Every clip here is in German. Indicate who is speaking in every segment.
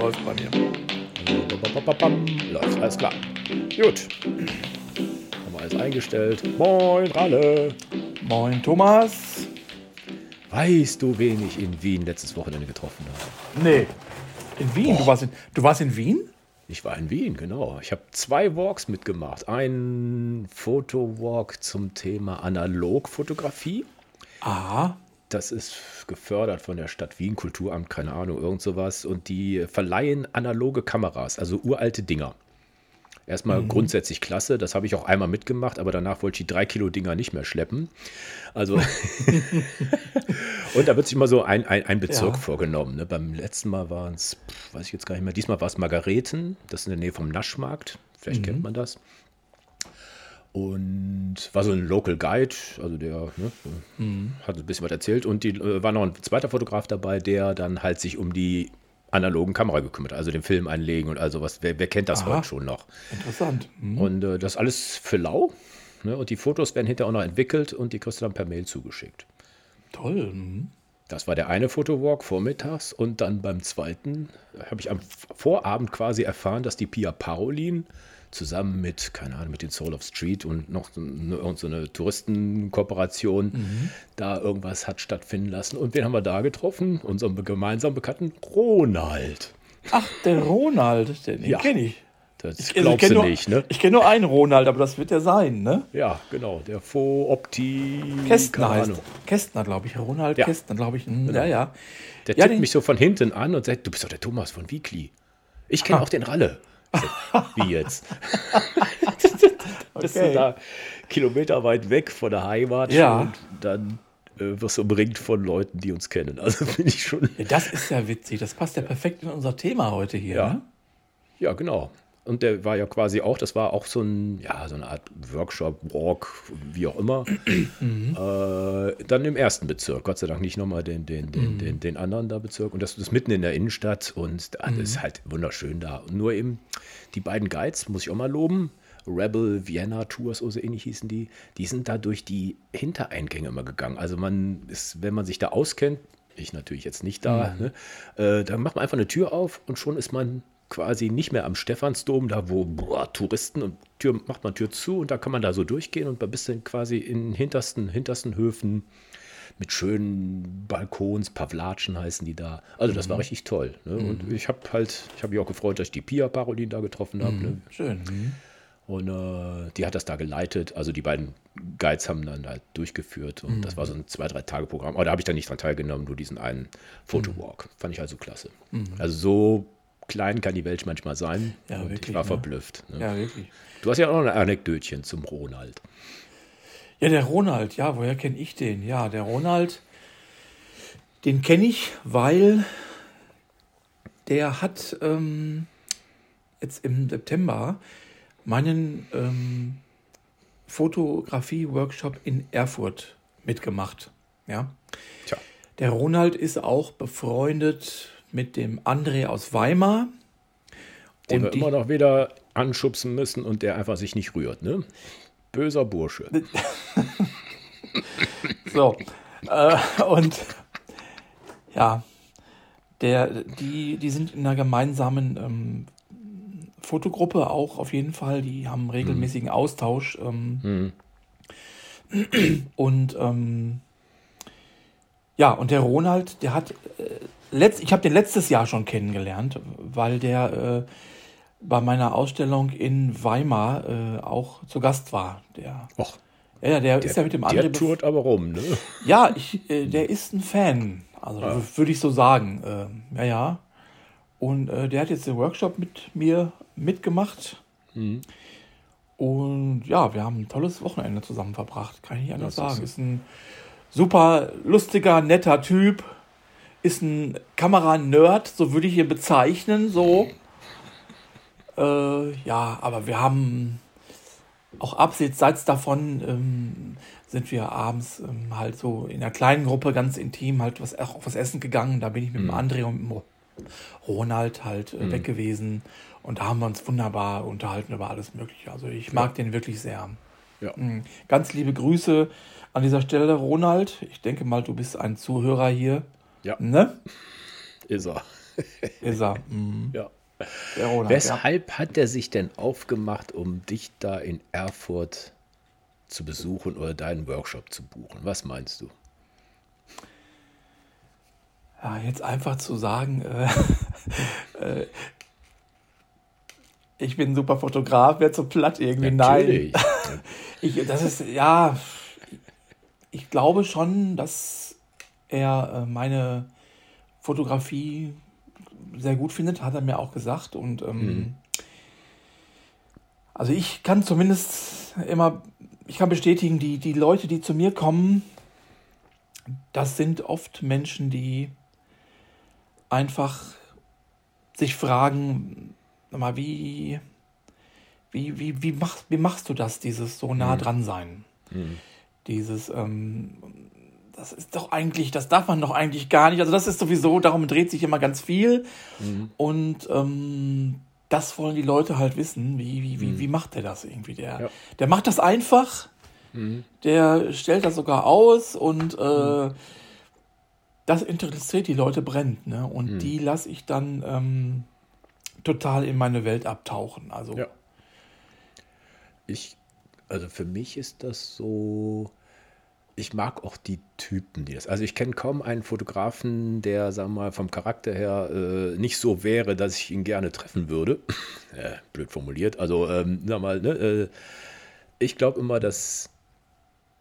Speaker 1: Läuft bei mir.
Speaker 2: Läuft, alles klar. Gut. Haben wir alles eingestellt. Moin, Ralle.
Speaker 1: Moin, Thomas.
Speaker 2: Weißt du, wen ich in Wien letztes Wochenende getroffen habe?
Speaker 1: Nee. In Wien? Du warst in, du warst in Wien?
Speaker 2: Ich war in Wien, genau. Ich habe zwei Walks mitgemacht. Ein Fotowalk zum Thema Analogfotografie.
Speaker 1: Aha.
Speaker 2: Das ist gefördert von der Stadt Wien, Kulturamt, keine Ahnung, irgend sowas. Und die verleihen analoge Kameras, also uralte Dinger. Erstmal grundsätzlich klasse, das habe ich auch einmal mitgemacht, aber danach wollte ich die drei Kilo Dinger nicht mehr schleppen. Also, und da wird sich mal so ein, ein, ein Bezirk
Speaker 1: Ja.
Speaker 2: vorgenommen. Ne? Beim letzten Mal waren es, weiß ich jetzt gar nicht mehr, diesmal war es Margareten, das ist in der Nähe vom Naschmarkt, vielleicht kennt man das. Und war so ein Local Guide, also der ne, hat ein bisschen was erzählt. Und die äh, war noch ein zweiter Fotograf dabei, der dann halt sich um die analogen Kamera gekümmert, hat, also den Film einlegen und also was. Wer, wer kennt das
Speaker 1: Aha.
Speaker 2: heute schon noch?
Speaker 1: Interessant. Hm.
Speaker 2: Und äh, das alles für lau. Ne? Und die Fotos werden hinterher auch noch entwickelt und die kriegst du dann per Mail zugeschickt.
Speaker 1: Toll. Hm.
Speaker 2: Das war der eine Fotowalk vormittags und dann beim zweiten habe ich am Vorabend quasi erfahren, dass die Pia Parolin zusammen mit, keine Ahnung, mit den Soul of Street und noch so eine, irgend so eine Touristenkooperation da irgendwas hat stattfinden lassen. Und wen haben wir da getroffen? Unseren gemeinsamen Bekannten Ronald.
Speaker 1: Ach, der Ronald, den, den
Speaker 2: Ja.
Speaker 1: kenne ich.
Speaker 2: Das
Speaker 1: Ich, also ich
Speaker 2: glaubst du
Speaker 1: nur,
Speaker 2: nicht, ne?
Speaker 1: Ich kenne nur einen Ronald, aber das wird der sein, ne?
Speaker 2: Ja, genau. Der Faux Opti.
Speaker 1: Kästner heißt. Kästner, glaube ich. Ronald
Speaker 2: Ja.
Speaker 1: Kästner, glaube ich. Hm, Ja, ja.
Speaker 2: Der
Speaker 1: Ja,
Speaker 2: tippt mich so von hinten an und sagt, du bist doch der Thomas von Weekly. Ich kenne auch den Ralle. Wie jetzt? Bist du
Speaker 1: Okay.
Speaker 2: da kilometerweit weg von der Heimat
Speaker 1: Ja.
Speaker 2: und dann äh, wirst du umringt von Leuten, die uns kennen. Also bin ich schon.
Speaker 1: Das ist ja witzig. Das passt ja perfekt in unser Thema heute hier.
Speaker 2: Ja.
Speaker 1: Ne?
Speaker 2: Ja, genau. Und der war ja quasi auch, das war auch so ein, ja, so eine Art Workshop, Walk, wie auch immer. äh, dann im ersten Bezirk, Gott sei Dank nicht nochmal den, den, den, den, den anderen da Bezirk. Und das ist mitten in der Innenstadt und da- das ist halt wunderschön da. Und nur eben die beiden Guides, muss ich auch mal loben. Rebel Vienna Tours oder so ähnlich hießen die, die sind da durch die Hintereingänge immer gegangen. Also man ist, wenn man sich da auskennt, ich natürlich jetzt nicht da, ne, äh, dann macht man einfach eine Tür auf und schon ist man quasi nicht mehr am Stephansdom, da wo boah, Touristen und Tür macht man Tür zu und da kann man da so durchgehen und bist dann quasi in hintersten, hintersten Höfen mit schönen Balkons, Pavlatschen heißen die da. Also das war richtig toll. Ne? Und ich habe halt, ich habe mich auch gefreut, dass ich die Pia Parolin da getroffen habe. Ne?
Speaker 1: Schön. Hm.
Speaker 2: Und äh, die hat das da geleitet. Also die beiden Guides haben dann halt durchgeführt. Und das war so ein zwei, drei Tage Programm. Aber da habe ich dann nicht dran teilgenommen, nur diesen einen Fotowalk. Fand ich also klasse. Also so klein kann die Welt manchmal sein.
Speaker 1: Ja,
Speaker 2: und
Speaker 1: wirklich,
Speaker 2: ich war
Speaker 1: ne?
Speaker 2: verblüfft. Ne?
Speaker 1: Ja, wirklich.
Speaker 2: Du hast ja auch noch ein Anekdötchen zum Ronald.
Speaker 1: Ja, der Ronald, ja, woher kenne ich den? Ja, der Ronald, den kenne ich, weil der hat ähm, jetzt im September meinen ähm, Fotografie-Workshop in Erfurt mitgemacht. Ja.
Speaker 2: Tja.
Speaker 1: Der Ronald ist auch befreundet mit dem André aus Weimar.
Speaker 2: Den wir
Speaker 1: die-
Speaker 2: immer noch wieder anschubsen müssen und der einfach sich nicht rührt. Ne? Böser Bursche.
Speaker 1: So. äh, und ja, der, die, die sind in einer gemeinsamen ähm, Fotogruppe auch auf jeden Fall. Die haben regelmäßigen Austausch. Ähm, Und ähm, ja, und der Ronald, der hat äh, letzt, ich habe den letztes Jahr schon kennengelernt, weil der äh, bei meiner Ausstellung in Weimar äh, auch zu Gast war. Der,
Speaker 2: Och,
Speaker 1: ja, ja, der, ist ja mit dem
Speaker 2: der
Speaker 1: André bef-
Speaker 2: tourt aber rum. Ne?
Speaker 1: ja, ich, äh, der ist ein Fan. Also w- würde ich so sagen. Ähm, ja, ja. Und äh, der hat jetzt den Workshop mit mir mitgemacht. Und ja, wir haben ein tolles Wochenende zusammen verbracht. Kann ich nicht anders
Speaker 2: Das
Speaker 1: sagen. Ist ein super lustiger, netter Typ. Ist ein Kameranerd, so würde ich ihn bezeichnen. So. Äh, ja, aber wir haben auch abseits davon ähm, sind wir abends ähm, halt so in einer kleinen Gruppe ganz intim halt was, auch was essen gegangen. Da bin ich mit dem André und mit dem Ronald halt äh, weg gewesen und da haben wir uns wunderbar unterhalten über alles Mögliche. Also ich mag den wirklich sehr.
Speaker 2: Ja.
Speaker 1: Mhm. Ganz liebe Grüße an dieser Stelle, Ronald. Ich denke mal, du bist ein Zuhörer hier.
Speaker 2: Ja.
Speaker 1: Ne?
Speaker 2: Ist er.
Speaker 1: Ist er. Mhm.
Speaker 2: Ja.
Speaker 1: Roland,
Speaker 2: Weshalb hat er sich denn aufgemacht, um dich da in Erfurt zu besuchen oder deinen Workshop zu buchen? Was meinst du?
Speaker 1: Ja, jetzt einfach zu sagen, äh, äh, ich bin ein super Fotograf, wäre zu platt irgendwie.
Speaker 2: Natürlich.
Speaker 1: Nein. Ich, das ist, ja, ich glaube schon, dass er äh, meine Fotografie sehr gut findet, hat er mir auch gesagt. Und ähm,
Speaker 2: Mhm.
Speaker 1: also ich kann zumindest immer, ich kann bestätigen, die, die Leute, die zu mir kommen, das sind oft Menschen, die einfach sich fragen, mal, wie, wie, wie, wie, machst, wie machst du das, dieses so nah dran sein?
Speaker 2: Mhm.
Speaker 1: Dieses, ähm, das ist doch eigentlich, das darf man doch eigentlich gar nicht. Also das ist sowieso, darum dreht sich immer ganz viel.
Speaker 2: Mhm.
Speaker 1: Und ähm, das wollen die Leute halt wissen. Wie, wie, wie, wie macht der das irgendwie? Der,
Speaker 2: Mhm. Ja.
Speaker 1: der macht das einfach.
Speaker 2: Mhm.
Speaker 1: Der stellt das sogar aus und äh, das interessiert die Leute brennt. Ne? Und
Speaker 2: Mhm.
Speaker 1: die lasse ich dann ähm, total in meine Welt abtauchen. Also
Speaker 2: Ja. Ich, also für mich ist das so, ich mag auch die Typen, die das. Also ich kenne kaum einen Fotografen, der, sagen wir mal, vom Charakter her äh, nicht so wäre, dass ich ihn gerne treffen würde. äh, blöd formuliert. Also, ähm, sag mal, ne, äh, ich glaube immer, dass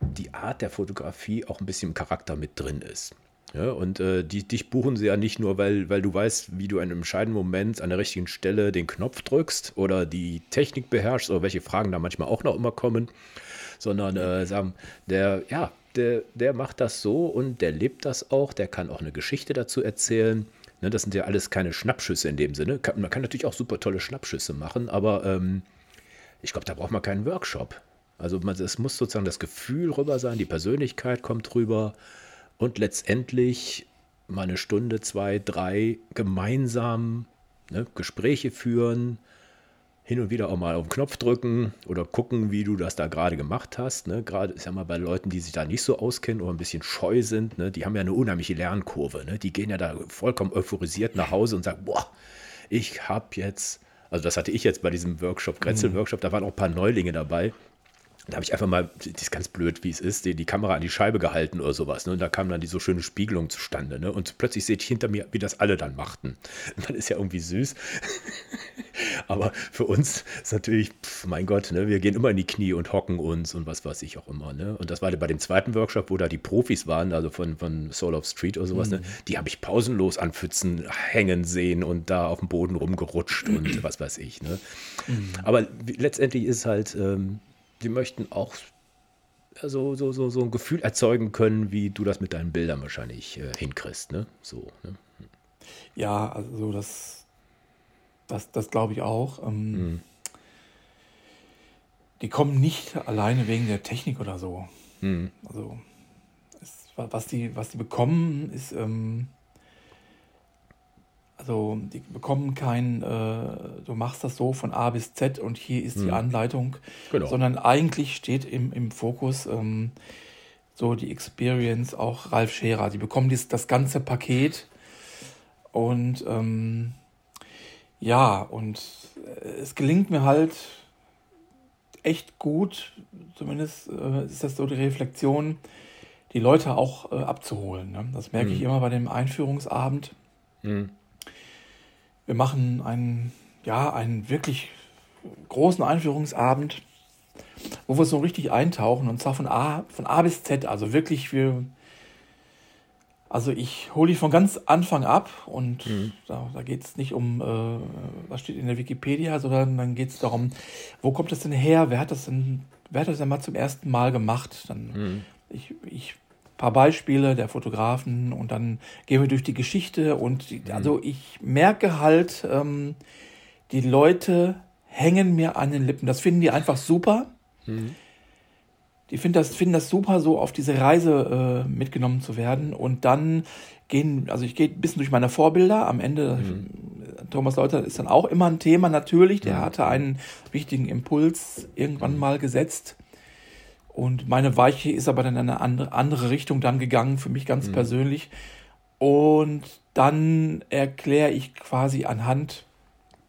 Speaker 2: die Art der Fotografie auch ein bisschen im Charakter mit drin ist. Ja, und äh, die, dich buchen sie ja nicht nur, weil, weil du weißt, wie du in einem entscheidenden Moment an der richtigen Stelle den Knopf drückst oder die Technik beherrschst oder welche Fragen da manchmal auch noch immer kommen, sondern äh, sagen, der, ja, der, der macht das so und der lebt das auch, der kann auch eine Geschichte dazu erzählen. Ne, das sind ja alles keine Schnappschüsse in dem Sinne. Man kann natürlich auch super tolle Schnappschüsse machen, aber ähm, ich glaube, da braucht man keinen Workshop. Also man, es muss sozusagen das Gefühl rüber sein, die Persönlichkeit kommt rüber und letztendlich mal eine Stunde, zwei, drei gemeinsam ne, Gespräche führen, hin und wieder auch mal auf den Knopf drücken oder gucken, wie du das da gerade gemacht hast. Ne? Gerade ist ja mal bei Leuten, die sich da nicht so auskennen oder ein bisschen scheu sind, ne? die haben ja eine unheimliche Lernkurve. Ne? Die gehen ja da vollkommen euphorisiert nach Hause und sagen, boah, ich habe jetzt, also das hatte ich jetzt bei diesem Workshop, Grätzel-Workshop, da waren auch ein paar Neulinge dabei. Da habe ich einfach mal, das ist ganz blöd, wie es ist, die, die Kamera an die Scheibe gehalten oder sowas. Ne? Und da kam dann die so schöne Spiegelung zustande. Ne? Und plötzlich sehe ich hinter mir, wie das alle dann machten. Das ist ja irgendwie süß. Aber für uns ist natürlich, pf, mein Gott, ne? wir gehen immer in die Knie und hocken uns und was weiß ich auch immer. Ne? Und das war bei dem zweiten Workshop, wo da die Profis waren, also von, von Soul of Street oder sowas. Ne? Die habe ich pausenlos an Pfützen hängen sehen und da auf dem Boden rumgerutscht und was weiß ich. Ne? Aber wie- letztendlich ist halt, ähm, die möchten auch so, so, so, so ein Gefühl erzeugen können, wie du das mit deinen Bildern wahrscheinlich äh, hinkriegst. Ne? So, ne?
Speaker 1: Ja, also das, das, das glaube ich auch. Ähm,
Speaker 2: Mhm.
Speaker 1: Die kommen nicht alleine wegen der Technik oder so.
Speaker 2: Mhm.
Speaker 1: Also es, wa- was die, was die bekommen, ist ähm, also die bekommen kein, äh, du machst das so von A bis Z und hier ist die Anleitung,
Speaker 2: Genau.
Speaker 1: sondern eigentlich steht im, im Fokus ähm, so die Experience auch Ralf Scherer. Die bekommen dies, das ganze Paket und ähm, ja, und äh, es gelingt mir halt echt gut, zumindest äh, ist das so die Reflexion, die Leute auch äh, abzuholen. Ne? Das merke ich immer bei dem Einführungsabend.
Speaker 2: Mhm.
Speaker 1: Wir machen einen, ja, einen wirklich großen Einführungsabend, wo wir so richtig eintauchen und zwar von A, von A bis Z. Also wirklich, wir, also ich hole dich von ganz Anfang ab und da, da geht es nicht um, äh, was steht in der Wikipedia, sondern dann geht es darum, wo kommt das denn her? Wer hat das denn, wer hat das denn mal zum ersten Mal gemacht? Dann ich, ich paar Beispiele der Fotografen und dann gehen wir durch die Geschichte und die, also ich merke halt, ähm, die Leute hängen mir an den Lippen. Das finden die einfach super. Die finden das, finden das super, so auf diese Reise äh, mitgenommen zu werden. Und dann gehen, also ich gehe ein bisschen durch meine Vorbilder. Am Ende, Thomas Leuter ist dann auch immer ein Thema, natürlich. Der hatte einen wichtigen Impuls irgendwann mal gesetzt. Und meine Weiche ist aber dann in eine andere, andere Richtung dann gegangen, für mich ganz persönlich. Und dann erkläre ich quasi anhand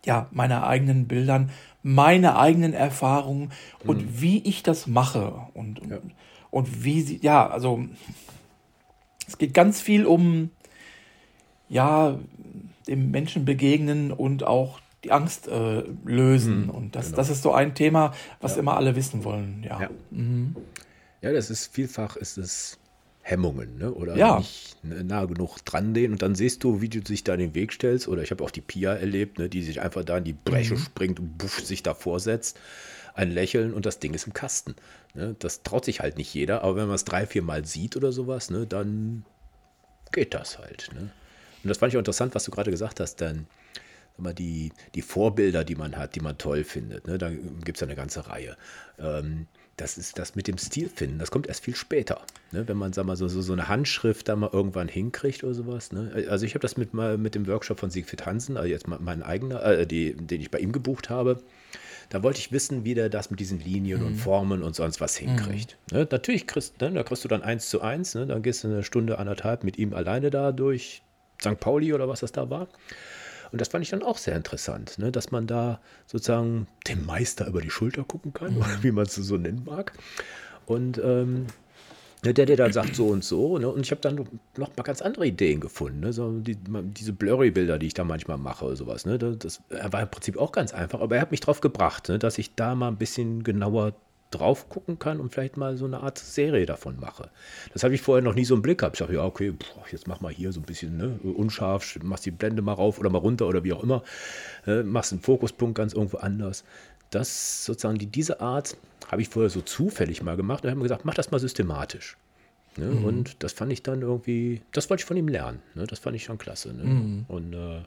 Speaker 1: ja, meiner eigenen Bildern, meine eigenen Erfahrungen und mhm. wie ich das mache und, ja. und wie sie, ja, also es geht ganz viel um, ja, dem Menschen begegnen und auch die Angst äh, lösen. Mhm, und das, genau. das ist so ein Thema, was ja. immer alle wissen wollen. Ja.
Speaker 2: Ja. Mhm. ja, das ist vielfach ist es Hemmungen, ne? Oder
Speaker 1: ja.
Speaker 2: nicht nah genug dran gehen und dann siehst du, wie du dich da in den Weg stellst. Oder ich habe auch die Pia erlebt, ne? die sich einfach da in die Breche mhm. springt und buff, sich da vorsetzt. Ein Lächeln und das Ding ist im Kasten. Ne? Das traut sich halt nicht jeder, aber wenn man es drei, vier Mal sieht oder sowas, ne, dann geht das halt. Ne? Und das fand ich auch interessant, was du gerade gesagt hast, dann mal die, die Vorbilder, die man hat, die man toll findet. Ne? Da gibt es ja eine ganze Reihe. Ähm, das ist das mit dem Stil finden, das kommt erst viel später. Ne? Wenn man, sag mal, so, so, so eine Handschrift da mal irgendwann hinkriegt oder sowas. Ne? Also ich habe das mit, mal mit dem Workshop von Siegfried Hansen, also jetzt mein eigener, äh, die, den ich bei ihm gebucht habe. Da wollte ich wissen, wie der das mit diesen Linien mhm. und Formen und sonst was hinkriegt. Mhm. Ne? Natürlich kriegst, ne? da kriegst du dann eins zu eins, ne? dann gehst du eine Stunde, anderthalb mit ihm alleine da durch St. Pauli oder was das da war. Und das fand ich dann auch sehr interessant, ne? dass man da sozusagen dem Meister über die Schulter gucken kann, mhm. wie man es so nennen mag. Und ähm, der, der dann sagt so und so. Ne? Und ich habe dann noch mal ganz andere Ideen gefunden. Ne? So die, diese Blurry-Bilder, die ich da manchmal mache oder sowas. Ne? Das, das war im Prinzip auch ganz einfach. Aber er hat mich drauf gebracht, ne? dass ich da mal ein bisschen genauer drauf gucken kann und vielleicht mal so eine Art Serie davon mache. Das habe ich vorher noch nie so im Blick gehabt. Ich dachte, ja, okay, jetzt mach mal hier so ein bisschen ne, unscharf, machst die Blende mal rauf oder mal runter oder wie auch immer, äh, machst einen Fokuspunkt ganz irgendwo anders. Das sozusagen, die, diese Art habe ich vorher so zufällig mal gemacht und habe mir gesagt, mach das mal systematisch. Ne? Mhm. Und das fand ich dann irgendwie, das wollte ich von ihm lernen. Ne? Das fand ich schon klasse. Ne? Mhm. Und äh,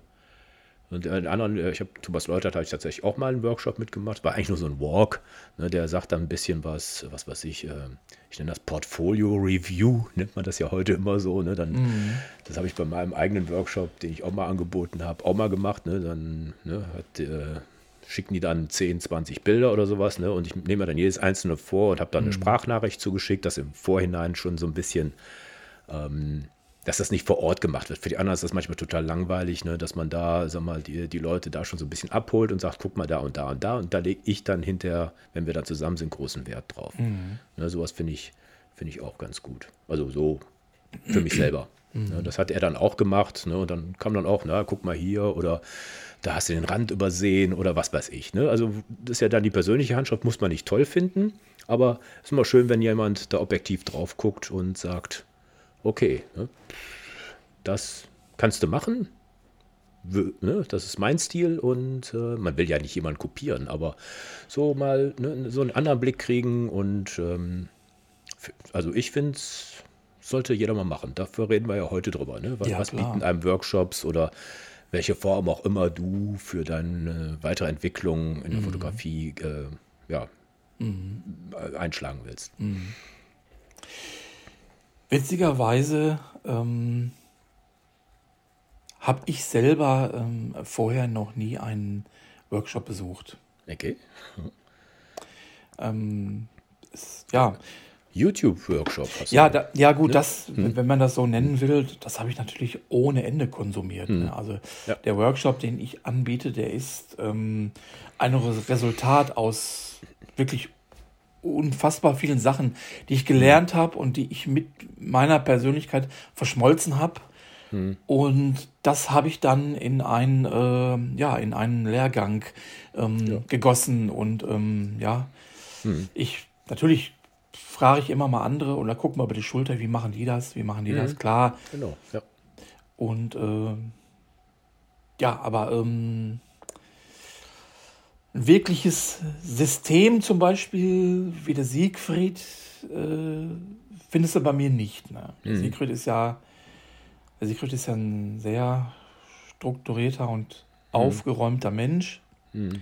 Speaker 2: und den anderen, äh, ich habe Thomas Leutert, habe ich tatsächlich auch mal einen Workshop mitgemacht. War eigentlich nur so ein Walk. Ne, der sagt dann ein bisschen was, was weiß ich, äh, ich nenne das Portfolio Review, nennt man das ja heute immer so. Ne, dann, mhm. Das habe ich bei meinem eigenen Workshop, den ich auch mal angeboten habe, auch mal gemacht. Ne, dann ne, hat, äh, schicken die dann 10, 20 Bilder oder sowas. Ne, und ich nehme dann jedes einzelne vor und habe dann mhm. eine Sprachnachricht zugeschickt, das im Vorhinein schon so ein bisschen. Ähm, dass das nicht vor Ort gemacht wird. Für die anderen ist das manchmal total langweilig, ne, dass man da, sag mal, die, die Leute da schon so ein bisschen abholt und sagt, guck mal da und da und da. Und da lege ich dann hinterher, wenn wir da zusammen sind, großen Wert drauf. Mhm. Ne, sowas finde ich, find ich auch ganz gut. Also so für mich selber. Mhm. Ne, das hat er dann auch gemacht. Ne, und dann kam dann auch, na, guck mal hier oder da hast du den Rand übersehen oder was weiß ich. Ne? Also das ist ja dann die persönliche Handschrift, muss man nicht toll finden. Aber es ist immer schön, wenn jemand da objektiv drauf guckt und sagt, okay, ne? das kannst du machen. Ne? Das ist mein Stil und äh, man will ja nicht jemanden kopieren, aber so mal ne, so einen anderen Blick kriegen und ähm, also ich finde es sollte jeder mal machen. Dafür reden wir ja heute drüber. Ne? Was, ja, was bieten einem Workshops oder welche Form auch immer du für deine weitere Entwicklung in der mhm. Fotografie äh, ja, mhm. einschlagen willst. Mhm.
Speaker 1: Witzigerweise ähm, habe ich selber ähm, vorher noch nie einen Workshop besucht.
Speaker 2: Okay.
Speaker 1: Ähm, ist, ja.
Speaker 2: YouTube-Workshop.
Speaker 1: Ja, da, ja gut, ne? das, hm. wenn man das so nennen will, das habe ich natürlich ohne Ende konsumiert. Hm. Ne? Also ja. der Workshop, den ich anbiete, der ist ähm, ein Resultat aus wirklich unfassbar vielen Sachen, die ich gelernt mhm. habe und die ich mit meiner Persönlichkeit verschmolzen habe. Mhm. Und das habe ich dann in einen, äh, ja, in einen Lehrgang ähm, ja. gegossen. Und ähm, ja, mhm. ich natürlich frage ich immer mal andere oder gucke mal über die Schulter, wie machen die das, wie machen die das, mhm. klar.
Speaker 2: Genau, ja.
Speaker 1: Und äh, ja, aber ähm, ein wirkliches System zum Beispiel wie der Siegfried äh, findest du bei mir nicht. Ne? Der mhm. Siegfried ist ja der Siegfried ist ja ein sehr strukturierter und mhm. aufgeräumter Mensch. Mhm.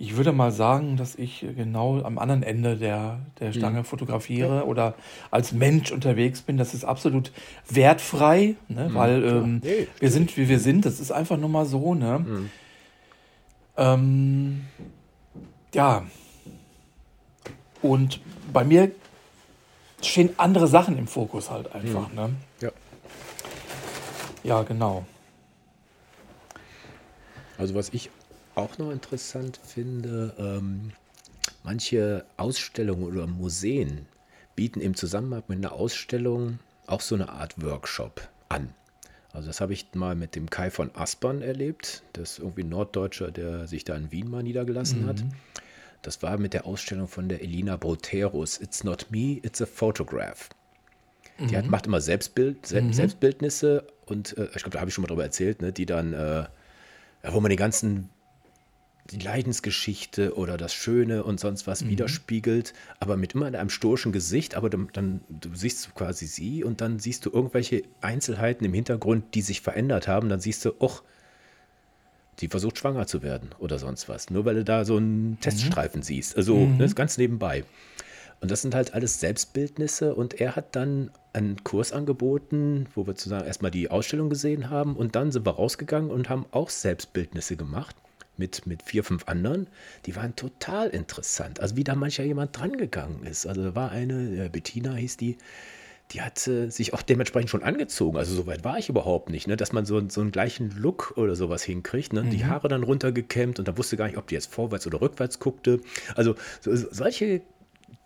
Speaker 1: Ich würde mal sagen, dass ich genau am anderen Ende der, der mhm. Stange fotografiere oder als Mensch unterwegs bin. Das ist absolut wertfrei, ne? Mhm. weil ähm, wir sind, wie wir sind. Das ist einfach nur mal so. Ne? Ähm, ja. Und bei mir stehen andere Sachen im Fokus halt einfach. Mhm. Ne?
Speaker 2: Ja.
Speaker 1: Ja, genau.
Speaker 2: Also was ich auch noch interessant finde, ähm, manche Ausstellungen oder Museen bieten im Zusammenhang mit einer Ausstellung auch so eine Art Workshop an. Also das habe ich mal mit dem Kai von Aspern erlebt. Das ist irgendwie ein Norddeutscher, der sich da in Wien mal niedergelassen mhm. hat. Das war mit der Ausstellung von der Elina Broterus. It's not me, it's a photograph. Die hat, mhm. macht immer Selbstbild, Se mhm. Selbstbildnisse und äh, ich glaube, da habe ich schon mal drüber erzählt, ne, die dann, äh, wo man die ganzen die Leidensgeschichte oder das Schöne und sonst was mhm. widerspiegelt, aber mit immer einem stoischen Gesicht, aber dann, dann du siehst quasi sie und dann siehst du irgendwelche Einzelheiten im Hintergrund, die sich verändert haben, dann siehst du, och, die versucht schwanger zu werden oder sonst was, nur weil du da so einen mhm. Teststreifen siehst, also mhm. ne, ganz nebenbei. Und das sind halt alles Selbstbildnisse und er hat dann einen Kurs angeboten, wo wir zusammen erstmal die Ausstellung gesehen haben und dann sind wir rausgegangen und haben auch Selbstbildnisse gemacht mit, mit vier, fünf anderen. Die waren total interessant. Also wie da mancher jemand drangegangen ist. Also da war eine, Bettina hieß die, die hat äh, sich auch dementsprechend schon angezogen. Also so weit war ich überhaupt nicht, ne? dass man so, so einen gleichen Look oder sowas hinkriegt. Ne? Mhm. Die Haare dann runtergekämmt und da wusste gar nicht, ob die jetzt vorwärts oder rückwärts guckte. Also so, solche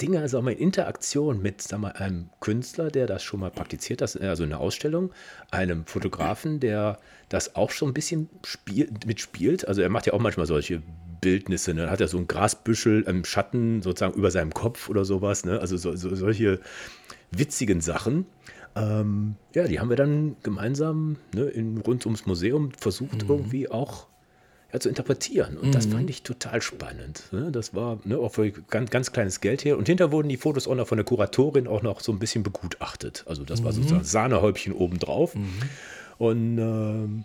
Speaker 2: Dinge, sag mal, in Interaktion mit sag mal, einem Künstler, der das schon mal praktiziert, das, also eine Ausstellung, einem Fotografen, der das auch schon ein bisschen spiel, mitspielt. Also er macht ja auch manchmal solche Bildnisse. Ne? Dann hat er so ein Grasbüschel im Schatten sozusagen über seinem Kopf oder sowas. Ne? Also so, so, solche witzigen Sachen. Ähm, ja, die haben wir dann gemeinsam ne, in, rund ums Museum versucht, mhm. irgendwie auch ja, zu interpretieren. Und mhm. das fand ich total spannend. Ne? Das war ne, auch für ganz, ganz kleines Geld her. Und hinter wurden die Fotos auch noch von der Kuratorin auch noch so ein bisschen begutachtet. Also das mhm. war sozusagen Sahnehäubchen obendrauf. Mhm. Und äh,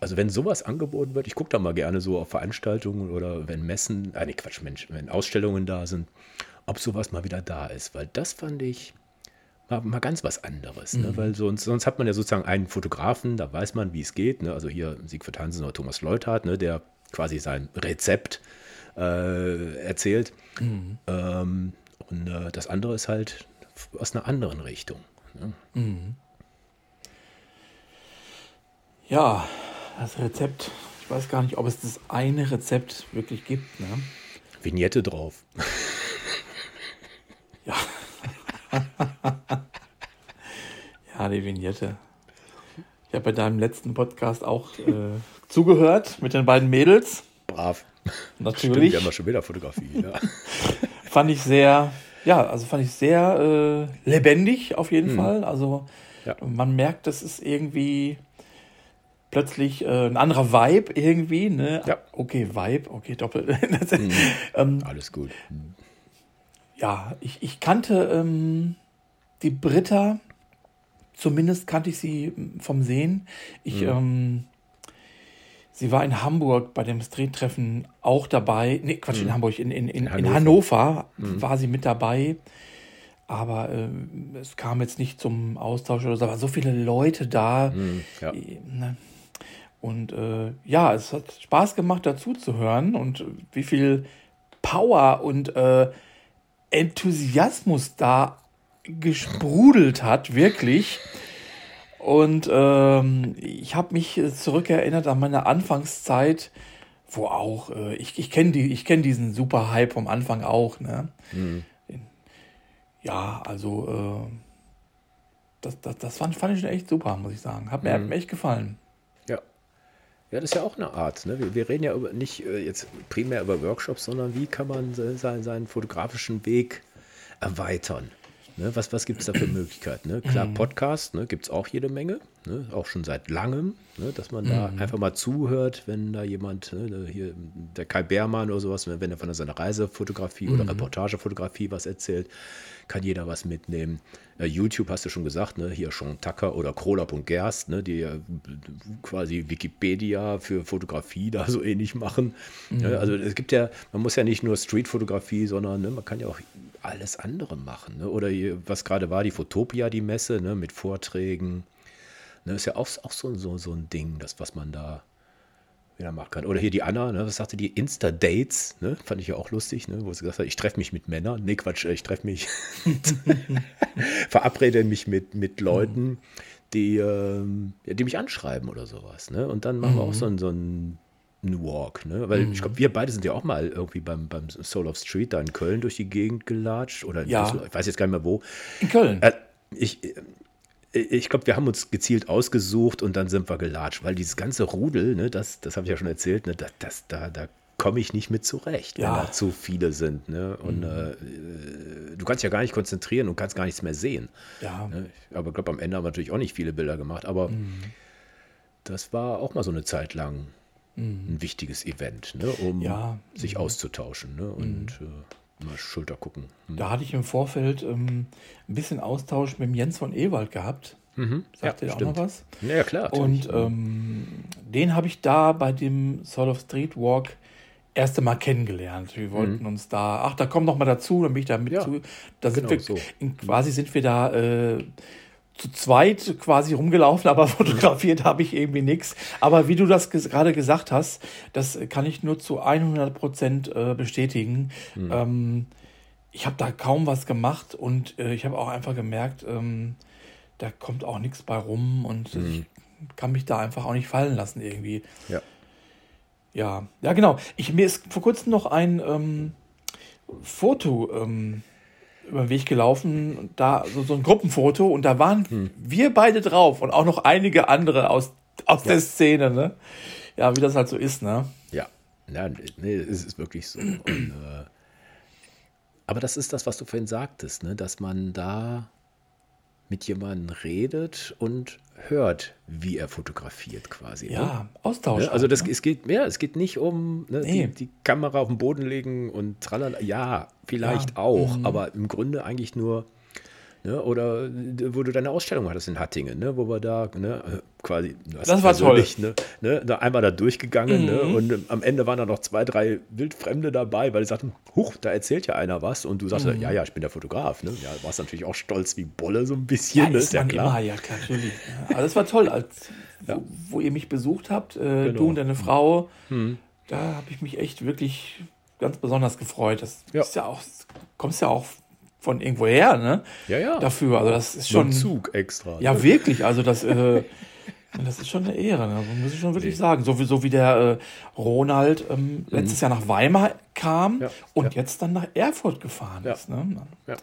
Speaker 2: also wenn sowas angeboten wird, ich gucke da mal gerne so auf Veranstaltungen oder wenn Messen, äh, nee, Quatsch, Mensch, wenn Ausstellungen da sind, ob sowas mal wieder da ist. Weil das fand ich mal, mal ganz was anderes. Ne? Mhm. Weil sonst, sonst hat man ja sozusagen einen Fotografen, da weiß man, wie es geht. Ne? Also hier Siegfried Hansen oder Thomas Leuthardt, ne? der quasi sein Rezept äh, erzählt. Mhm. Ähm, und äh, das andere ist halt aus einer anderen Richtung. Ne? Mhm.
Speaker 1: Ja, das Rezept, ich weiß gar nicht, ob es das eine Rezept wirklich gibt. Ne?
Speaker 2: Vignette drauf.
Speaker 1: ja. ja, die Vignette. Ich habe bei deinem letzten Podcast auch äh, zugehört mit den beiden Mädels.
Speaker 2: Brav.
Speaker 1: Natürlich. Stimmt,
Speaker 2: wir haben ja schon wieder Fotografie. Ja.
Speaker 1: fand ich sehr, ja, also fand ich sehr äh, lebendig auf jeden hm. Fall. Also ja. man merkt, das ist irgendwie plötzlich äh, ein anderer Vibe irgendwie. Ne?
Speaker 2: Ja.
Speaker 1: Okay, Vibe, okay, doppelt.
Speaker 2: mhm. ähm, Alles gut. Mhm.
Speaker 1: Ja, ich, ich kannte ähm, die Britta, zumindest kannte ich sie vom Sehen. Ich, mhm. ähm, sie war in Hamburg bei dem Street-Treffen auch dabei. Nee, Quatsch, in mhm. Hamburg, in, in, in, Hannover, in Hannover mhm. war sie mit dabei. Aber äh, es kam jetzt nicht zum Austausch oder so. Waren so viele Leute da.
Speaker 2: Mhm, ja.
Speaker 1: Ne? Und äh, ja, es hat Spaß gemacht, dazu zu hören und wie viel Power und äh, Enthusiasmus da gesprudelt hat, wirklich. Und ähm, ich habe mich zurückerinnert an meine Anfangszeit, wo auch, äh, ich, ich kenne die, kenn diesen super Hype vom Anfang auch. Ne? Mhm. Ja, also äh, das, das, das fand, fand ich schon echt super, muss ich sagen. Hat mir, mhm. hat mir echt gefallen.
Speaker 2: Ja, das ist ja auch eine Art. Ne? Wir, wir, reden ja über, nicht äh, jetzt primär über Workshops, sondern wie kann man seinen, seinen fotografischen Weg erweitern. Ne? Was, was gibt es da für Möglichkeiten? Ne? Klar, mhm. Podcast ne, gibt es auch jede Menge, ne? auch schon seit langem, ne? dass man da mhm. einfach mal zuhört, wenn da jemand, ne, hier der Kai Beermann oder sowas, wenn er von seiner Reisefotografie mhm. oder Reportagefotografie was erzählt, kann jeder was mitnehmen. Äh, YouTube hast du schon gesagt, ne? hier Sean Tucker oder Krola.gerst, ne? die äh, quasi Wikipedia für Fotografie da so ähnlich machen. Mhm. Ja, also es gibt ja, man muss ja nicht nur Streetfotografie, sondern ne, man kann ja auch alles andere machen. Ne? Oder hier, was gerade war, die Fotopia, die Messe ne? mit Vorträgen. Ne? Ist ja auch, auch so, so, so ein Ding, das, was man da wieder machen kann. Oder hier die Anna, ne, was sagte die? Insta-Dates, ne? Fand ich ja auch lustig, ne? Wo sie gesagt hat, ich treffe mich mit Männern. Nee, Quatsch, ich treffe mich, verabrede mich mit, mit Leuten, die, ähm, ja, die mich anschreiben oder sowas. Ne? Und dann machen wir auch so, ein- so einen einen Walk. Ne? Weil ich glaube, wir beide sind ja auch mal irgendwie beim, beim Soul of Street da in Köln durch die Gegend gelatscht. Oder in
Speaker 1: Ja.
Speaker 2: Ich weiß jetzt gar nicht mehr wo.
Speaker 1: In Köln.
Speaker 2: Äh, ich äh, ich glaube, wir haben uns gezielt ausgesucht und dann sind wir gelatscht, weil dieses ganze Rudel, ne, das, das habe ich ja schon erzählt, ne, das, das, da, da komme ich nicht mit zurecht,
Speaker 1: Ja.
Speaker 2: wenn da zu viele sind. Ne? Und äh, äh, du kannst ja gar nicht konzentrieren und kannst gar nichts mehr sehen.
Speaker 1: ja.
Speaker 2: Ne? Aber ich glaube, am Ende haben wir natürlich auch nicht viele Bilder gemacht, aber
Speaker 1: Mhm.
Speaker 2: das war auch mal so eine Zeit lang ein wichtiges Event, ne? um
Speaker 1: Mhm. Ja. Mhm.
Speaker 2: sich auszutauschen ne? und äh, mal Schulter gucken. Hm.
Speaker 1: Da hatte ich im Vorfeld ähm, ein bisschen Austausch mit dem Jens von Ewald gehabt. Sagt ihr auch noch was?
Speaker 2: Ja, ja, klar.
Speaker 1: Und ähm, den habe ich da bei dem Soul of Street Walk erste Mal kennengelernt. Wir wollten uns da, ach, da komm noch mal dazu, dann bin ich da mit
Speaker 2: Mhm. Ja,
Speaker 1: zu. Da sind
Speaker 2: genau
Speaker 1: wir,
Speaker 2: so.
Speaker 1: in, quasi sind wir da äh, zu zweit quasi rumgelaufen, aber fotografiert habe ich irgendwie nichts. Aber wie du das ges gerade gesagt hast, das kann ich nur zu 100 Prozent äh, bestätigen.
Speaker 2: Mhm.
Speaker 1: Ähm, ich habe da kaum was gemacht und äh, ich habe auch einfach gemerkt, ähm, da kommt auch nichts bei rum und ich kann mich da einfach auch nicht fallen lassen irgendwie.
Speaker 2: ja.
Speaker 1: Ja, ja genau. Ich, mir ist vor kurzem noch ein ähm, Foto ähm, über den Weg gelaufen, und da so, so ein Gruppenfoto und da waren wir beide drauf und auch noch einige andere aus, aus der Szene, ne? Ja, wie das halt so ist, ne?
Speaker 2: Ja, ja nee, es ist wirklich so. Und, äh, aber das ist das, was du vorhin sagtest, ne? dass man da mit jemandem redet und hört, wie er fotografiert quasi. Ne?
Speaker 1: Ja, Austausch.
Speaker 2: Ne? Also das,
Speaker 1: halt, ne?
Speaker 2: es geht ja, es geht nicht um ne,
Speaker 1: Nee.
Speaker 2: die, die Kamera auf den Boden legen und tralala. Ja, vielleicht
Speaker 1: Ja,
Speaker 2: auch,
Speaker 1: mhm.
Speaker 2: aber im Grunde eigentlich nur. Ne, oder äh, wo du deine Ausstellung hattest in Hattingen, ne, wo wir da ne, äh, quasi,
Speaker 1: Das war toll. Mhm.
Speaker 2: Ne, ne, da einmal da durchgegangen ne, und ähm, am Ende waren da noch zwei, drei Wildfremde dabei, weil die sagten, huch, da erzählt ja einer was und du sagst,
Speaker 1: Mhm.
Speaker 2: ja, ja, ich bin der Fotograf. Ne? Ja, warst natürlich auch stolz wie Bolle so ein bisschen,
Speaker 1: Ja,
Speaker 2: ne,
Speaker 1: ist man immer, ja, klar, natürlich. Ja. Aber das war toll, als wo, wo ihr mich besucht habt, äh,
Speaker 2: Genau.
Speaker 1: Du und deine Frau. Da habe ich mich echt wirklich ganz besonders gefreut. Das
Speaker 2: Ja.
Speaker 1: ist ja auch, kommst ja auch von irgendwo her, ne?
Speaker 2: Ja, ja.
Speaker 1: Dafür. Also das ist
Speaker 2: So ein
Speaker 1: schon.
Speaker 2: Zug extra.
Speaker 1: Ja, wirklich. Also das, äh, das ist schon eine Ehre, ne? muss ich schon wirklich sagen. So wie, so wie der äh, Ronald ähm, letztes Jahr nach Weimar kam
Speaker 2: Mhm. Ja,
Speaker 1: und
Speaker 2: ja.
Speaker 1: jetzt dann nach Erfurt gefahren
Speaker 2: Ja.
Speaker 1: ist. Ne? Da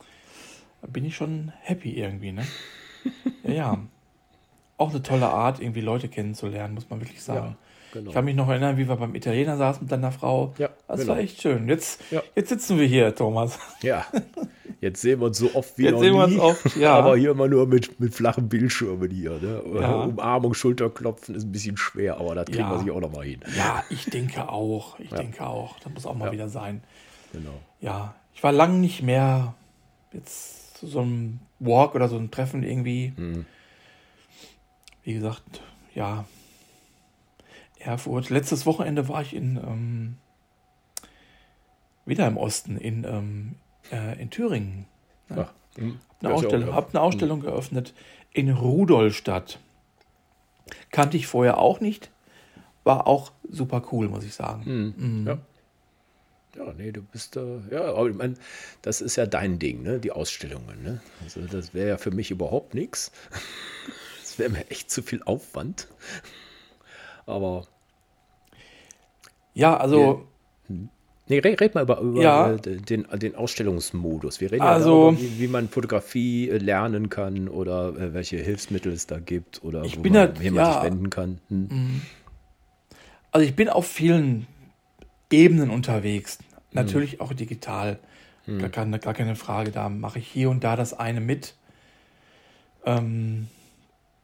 Speaker 1: bin ich schon happy irgendwie, ne? ja, ja. Auch eine tolle Art, irgendwie Leute kennenzulernen, muss man wirklich sagen.
Speaker 2: Genau.
Speaker 1: Ich kann mich noch erinnern, wie wir beim Italiener saßen mit deiner Frau.
Speaker 2: Ja,
Speaker 1: das
Speaker 2: genau.
Speaker 1: war echt schön. Jetzt,
Speaker 2: Ja.
Speaker 1: jetzt sitzen wir hier, Thomas.
Speaker 2: Ja, jetzt sehen wir uns so oft wie
Speaker 1: Jetzt
Speaker 2: noch
Speaker 1: sehen wir
Speaker 2: nie.
Speaker 1: uns oft, ja.
Speaker 2: Aber hier immer nur mit, mit flachen Bildschirmen hier. Ne?
Speaker 1: Ja.
Speaker 2: Umarmung, Schulterklopfen ist ein bisschen schwer, aber da kriegen
Speaker 1: Ja.
Speaker 2: wir sich auch noch mal hin.
Speaker 1: Ja, ich denke auch. Ich denke auch. Das muss auch mal wieder sein.
Speaker 2: Genau.
Speaker 1: Ja, ich war lange nicht mehr jetzt zu so einem Walk oder so ein Treffen irgendwie.
Speaker 2: Mhm.
Speaker 1: Wie gesagt, ja. Erfurt. Letztes Wochenende war ich in ähm, wieder im Osten, in, ähm, äh, in Thüringen.
Speaker 2: Ja.
Speaker 1: Eine
Speaker 2: Ja, ist ja
Speaker 1: Ausstellung, hab eine Ausstellung geöffnet in Rudolstadt. Kannte ich vorher auch nicht. War auch super cool, muss ich sagen.
Speaker 2: Mhm. Ja. Ja, nee, du bist da. ja, aber ich meine, das ist ja dein Ding, ne? Die Ausstellungen, ne? Also das wäre ja für mich überhaupt nichts. Das wäre mir echt zu viel Aufwand. Aber
Speaker 1: Ja, also.
Speaker 2: Nee, red, red mal über, über
Speaker 1: Ja.
Speaker 2: äh, den, den Ausstellungsmodus. Wir reden
Speaker 1: Also-
Speaker 2: ja darüber, wie, wie man Fotografie äh, lernen kann oder äh, welche Hilfsmittel es da gibt oder
Speaker 1: Ich
Speaker 2: wo
Speaker 1: bin
Speaker 2: man,
Speaker 1: halt-
Speaker 2: man
Speaker 1: ja.
Speaker 2: sich wenden kann. Hm.
Speaker 1: Also ich bin auf vielen Ebenen unterwegs. Natürlich auch digital. Gar, keine, gar keine Frage. Da mache ich hier und da das eine mit. Ähm,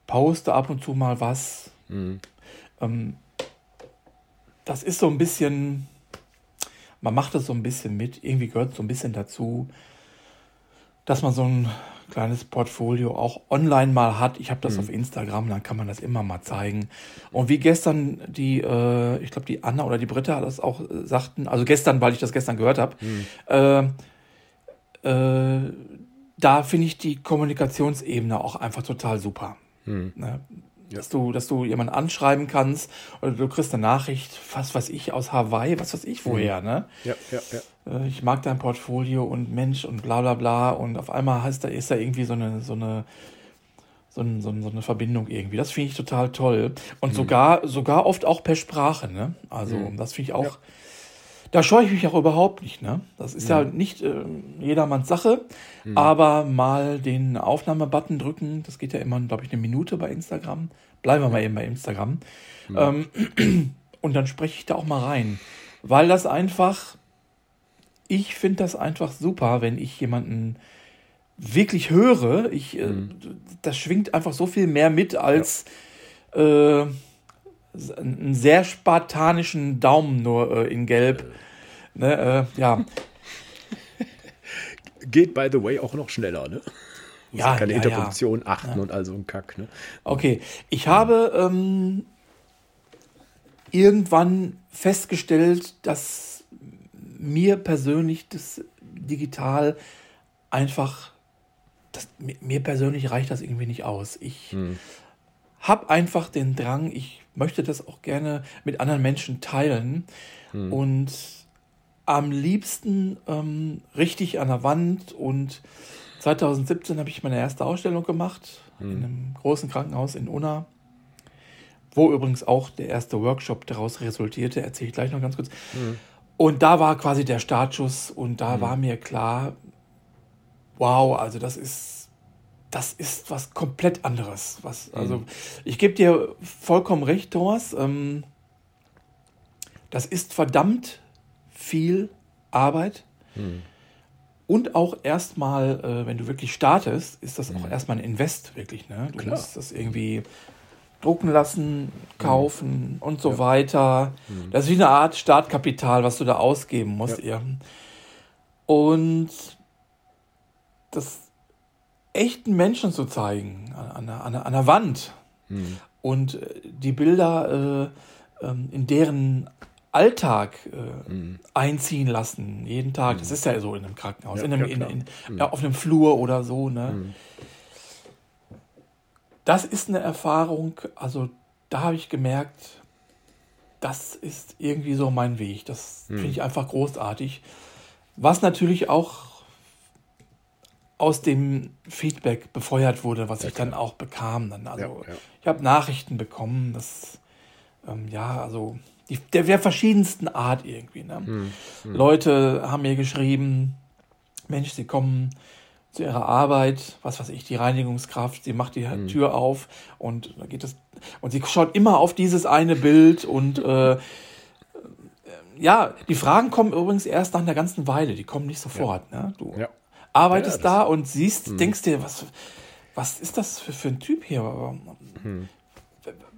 Speaker 1: poste ab und zu mal was. Ähm, das ist so ein bisschen, man macht das so ein bisschen mit. Irgendwie gehört so ein bisschen dazu, dass man so ein kleines Portfolio auch online mal hat. Ich habe das auf Instagram, dann kann man das immer mal zeigen. Und wie gestern die, äh, ich glaube die Anna oder die Britta das auch äh, sagten, also gestern, weil ich das gestern gehört habe, äh, äh, da finde ich die Kommunikationsebene auch einfach total super. Ne? Dass, du, dass du jemanden anschreiben kannst oder du kriegst eine Nachricht, was weiß ich, aus Hawaii, was weiß ich woher, ne?
Speaker 2: Ja, ja, ja.
Speaker 1: äh, ich mag dein Portfolio und Mensch und bla bla bla und auf einmal heißt da, ist da irgendwie so eine, so eine, so, ein, so, ein, so eine Verbindung irgendwie. Das finde ich total toll. Und mhm. sogar, sogar oft auch per Sprache, ne? Also, mhm. das finde ich auch. Ja. Da scheue ich mich auch überhaupt nicht, ne? Das ist mhm. ja nicht äh, jedermanns Sache, mhm. aber mal den Aufnahmebutton drücken, das geht ja immer, glaube ich, eine Minute bei Instagram. Bleiben wir mal eben bei Instagram. Ähm, und dann spreche ich da auch mal rein. Weil das einfach, ich finde das einfach super, wenn ich jemanden wirklich höre. Ich, äh, mhm. äh, das schwingt einfach so viel mehr mit als ja. äh, einen sehr spartanischen Daumen nur äh, in Gelb. Ne, äh, ja.
Speaker 2: Geht, by the way, auch noch schneller, ne? Ja, keine ja, Interpunktion ja. achten ja. und all so ein Kack. Ne?
Speaker 1: Okay, ich habe ähm, irgendwann festgestellt, dass mir persönlich das digital einfach, das, mir persönlich reicht das irgendwie nicht aus. Ich hm. habe einfach den Drang, ich möchte das auch gerne mit anderen Menschen teilen hm. und am liebsten ähm, richtig an der Wand und 2017 habe ich meine erste Ausstellung gemacht hm. in einem großen Krankenhaus in Unna wo übrigens auch der erste Workshop daraus resultierte, erzähle ich gleich noch ganz kurz. Mhm. Und da war quasi der Startschuss und da mhm. war mir klar, wow, also das ist, das ist was komplett anderes. Was, mhm. also ich gebe dir vollkommen recht, Thomas. Ähm, das ist verdammt viel Arbeit. Mhm. Und auch erstmal, äh, wenn du wirklich startest, ist das auch mhm. erstmal ein Invest, wirklich. Ne? Du Klar. musst das irgendwie drucken lassen, kaufen mhm. und so ja. weiter. Mhm. Das ist wie eine Art Startkapital, was du da ausgeben musst. Ja. Und das echten Menschen zu zeigen, an, an, an der Wand mhm. und äh, die Bilder äh, ähm, in deren Alltag äh, mhm. einziehen lassen, jeden Tag. Das mhm. ist ja so in einem Krankenhaus, ja, in einem, in, in, mhm. auf einem Flur oder so. Ne? Mhm das ist eine Erfahrung, also da habe ich gemerkt, das ist irgendwie so mein Weg. Das hm. finde ich einfach großartig. Was natürlich auch aus dem Feedback befeuert wurde, was ja, ich dann auch bekam. Dann. Also ja, ich habe Nachrichten bekommen, dass ähm, ja, also die, der, der verschiedensten Art irgendwie. Ne? Hm, hm. Leute haben mir geschrieben, Mensch, sie kommen zu ihrer Arbeit, was weiß ich, die Reinigungskraft, sie macht die mhm. Tür auf und da geht es und sie schaut immer auf dieses eine Bild und äh, ja, die Fragen kommen übrigens erst nach einer ganzen Weile, die kommen nicht sofort. Ja. Ne? Du ja. Arbeitest ja, da und siehst, mhm. denkst dir, was, was ist das für, für ein Typ hier? Mhm.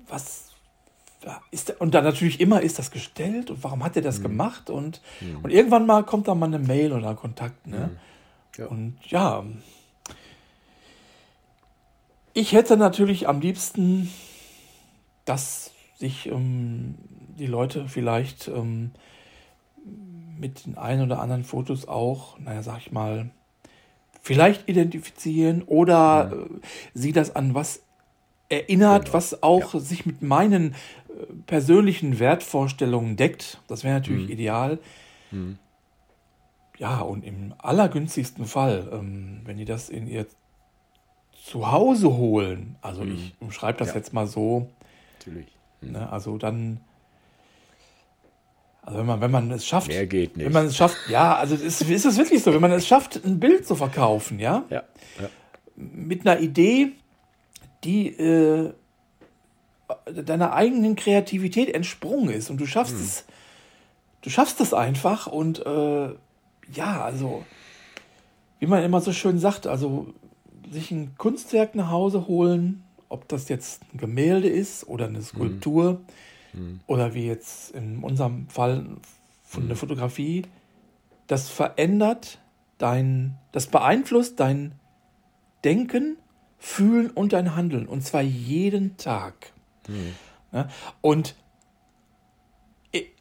Speaker 1: Was ist der, und dann natürlich immer ist das gestellt und warum hat er das mhm. gemacht und, mhm. und irgendwann mal kommt da mal eine Mail oder Kontakt, ne? Mhm. Ja. Und ja, ich hätte natürlich am liebsten, dass sich ähm, die Leute vielleicht ähm, mit den ein oder anderen Fotos auch, naja, sag ich mal, vielleicht identifizieren oder ja. äh, sie das an was erinnert, genau. was auch ja. sich mit meinen äh, persönlichen Wertvorstellungen deckt. Das wäre natürlich mhm. ideal. Mhm. Ja, und im allergünstigsten Fall, ähm, wenn die das in ihr Zuhause holen, also mhm. ich umschreibe das ja. jetzt mal so. Natürlich. Mhm. Ne, also dann, also wenn man, wenn man es schafft.
Speaker 2: Mehr geht nicht.
Speaker 1: Wenn man es schafft, ja, also ist, ist es wirklich so, wenn man es schafft, ein Bild zu verkaufen, ja?
Speaker 2: Ja. ja.
Speaker 1: Mit einer Idee, die äh, deiner eigenen Kreativität entsprungen ist und du schaffst mhm. es, du schaffst es einfach und äh, ja, also, wie man immer so schön sagt, also sich ein Kunstwerk nach Hause holen, ob das jetzt ein Gemälde ist oder eine Skulptur mhm. oder wie jetzt in unserem Fall von mhm. der Fotografie, das verändert dein, das beeinflusst dein Denken, Fühlen und dein Handeln und zwar jeden Tag. Mhm. Ja, und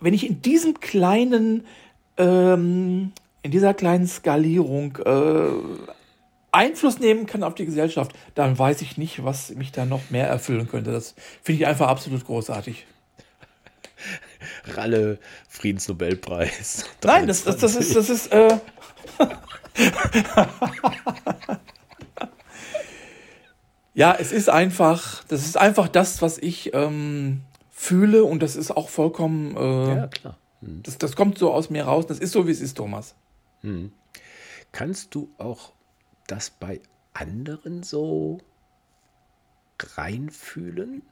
Speaker 1: wenn ich in diesem kleinen ähm, in dieser kleinen Skalierung äh, Einfluss nehmen kann auf die Gesellschaft, dann weiß ich nicht, was mich da noch mehr erfüllen könnte. Das finde ich einfach absolut großartig.
Speaker 2: Ralle Friedensnobelpreis.
Speaker 1: Nein, das, das, das ist, das ist, äh Ja, es ist einfach, das ist einfach das, was ich ähm, fühle und das ist auch vollkommen. Äh, ja, klar. Hm. Das, das kommt so aus mir raus. Das ist so, wie es ist, Thomas.
Speaker 2: Hm. Kannst du auch das bei anderen so reinfühlen?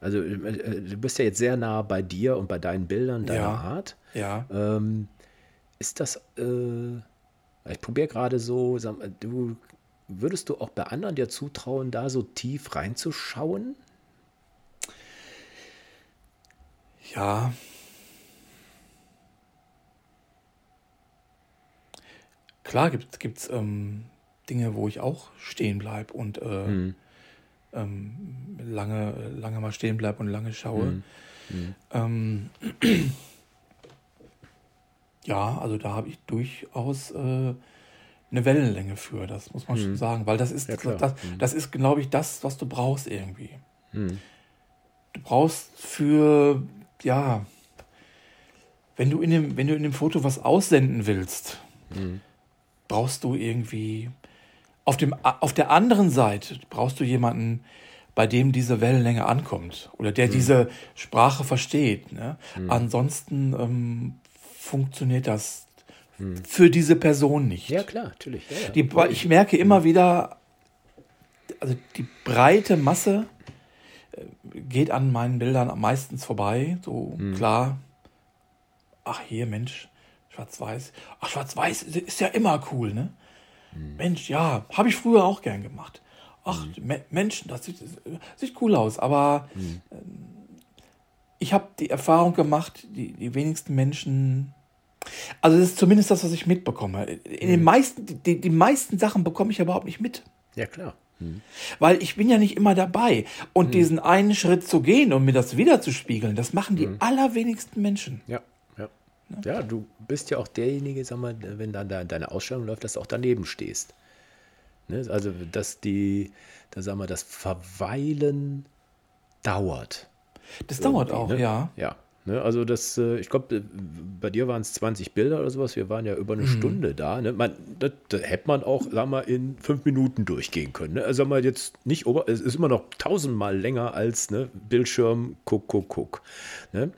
Speaker 2: Also äh, äh, du bist ja jetzt sehr nah bei dir und bei deinen Bildern, deiner ja, Art. Ja. Ähm, ist das, äh, ich probiere gerade so, sag, du, würdest du auch bei anderen dir zutrauen, da so tief reinzuschauen?
Speaker 1: Ja. Klar gibt es ähm, Dinge, wo ich auch stehen bleibe und äh, hm ähm, lange, lange mal stehen bleibe und lange schaue. Mhm. Mhm. Ähm, ja, also da habe ich durchaus äh, eine Wellenlänge für, das muss man mhm. schon sagen, weil das ist, ja, das, mhm. das ist, glaube ich, das, was du brauchst irgendwie. Mhm. Du brauchst für, ja, wenn du in dem, wenn du in dem Foto was aussenden willst, brauchst du irgendwie auf, dem, auf der anderen Seite brauchst du jemanden, bei dem diese Wellenlänge ankommt oder der mhm. diese Sprache versteht. Ne? Mhm. Ansonsten ähm, funktioniert das mhm. für diese Person nicht.
Speaker 2: Ja, klar, natürlich. Ja, ja.
Speaker 1: Die, ich merke immer mhm. wieder, also die breite Masse äh, geht an meinen Bildern meistens vorbei. So mhm. klar, ach hier, Mensch, schwarz-weiß. Ach, schwarz-weiß ist ja immer cool, ne? Mensch, ja, habe ich früher auch gern gemacht. Ach, mhm. Menschen, das sieht, sieht, cool aus, aber mhm. ich habe die Erfahrung gemacht, die, die wenigsten Menschen also das ist zumindest das, was ich mitbekomme. In den mhm. meisten, die, die meisten Sachen bekomme ich überhaupt nicht mit.
Speaker 2: Ja, klar.
Speaker 1: Mhm. Weil ich bin ja nicht immer dabei. Und mhm. diesen einen Schritt zu gehen und mir das wiederzuspiegeln, das machen die mhm. allerwenigsten Menschen.
Speaker 2: Ja. Ja, du bist ja auch derjenige, sag mal, wenn dann deine Ausstellung läuft, dass du auch daneben stehst. Ne? Also, dass die, da sagen wir, das Verweilen dauert.
Speaker 1: Das dauert auch,
Speaker 2: ne?
Speaker 1: ja.
Speaker 2: Ja. Ne? Also das, äh, ich glaube, äh, bei dir waren es 20 Bilder oder sowas. Wir waren ja über eine mhm. Stunde da. Ne? Man, das, das, hätte man auch, sag mal, in fünf Minuten durchgehen können. Ne? Also sag mal jetzt nicht, es ist immer noch tausendmal länger als ne? Bildschirm, guck, guck, guck. Ne?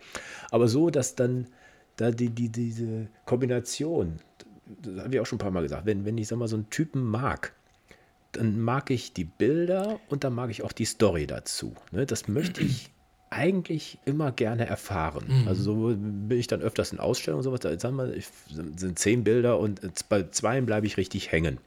Speaker 2: Aber so, dass dann da die, die, diese Kombination, das habe ich auch schon ein paar Mal gesagt, wenn, wenn ich sag mal, so einen Typen mag, dann mag ich die Bilder und dann mag ich auch die Story dazu. Ne? Das möchte ich eigentlich immer gerne erfahren. Mhm. Also so bin ich dann öfters in Ausstellungen und sowas. Da sagen wir, sind zehn Bilder und bei zwei bleibe ich richtig hängen.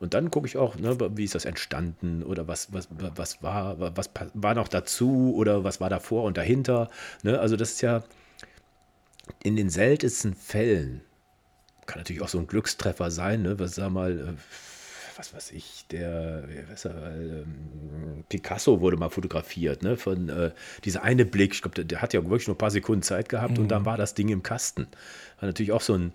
Speaker 2: Und dann gucke ich auch, ne, wie ist das entstanden oder was, was, was war, was war noch dazu oder was war davor und dahinter. Ne? Also das ist ja, in den seltensten Fällen, kann natürlich auch so ein Glückstreffer sein, ne? was sag mal, äh, was weiß ich, der was, äh, Picasso wurde mal fotografiert, ne? Von äh, dieser eine Blick, ich glaube, der, der, hat ja wirklich nur ein paar Sekunden Zeit gehabt mhm. und dann mhm. war das Ding im Kasten. War natürlich auch so ein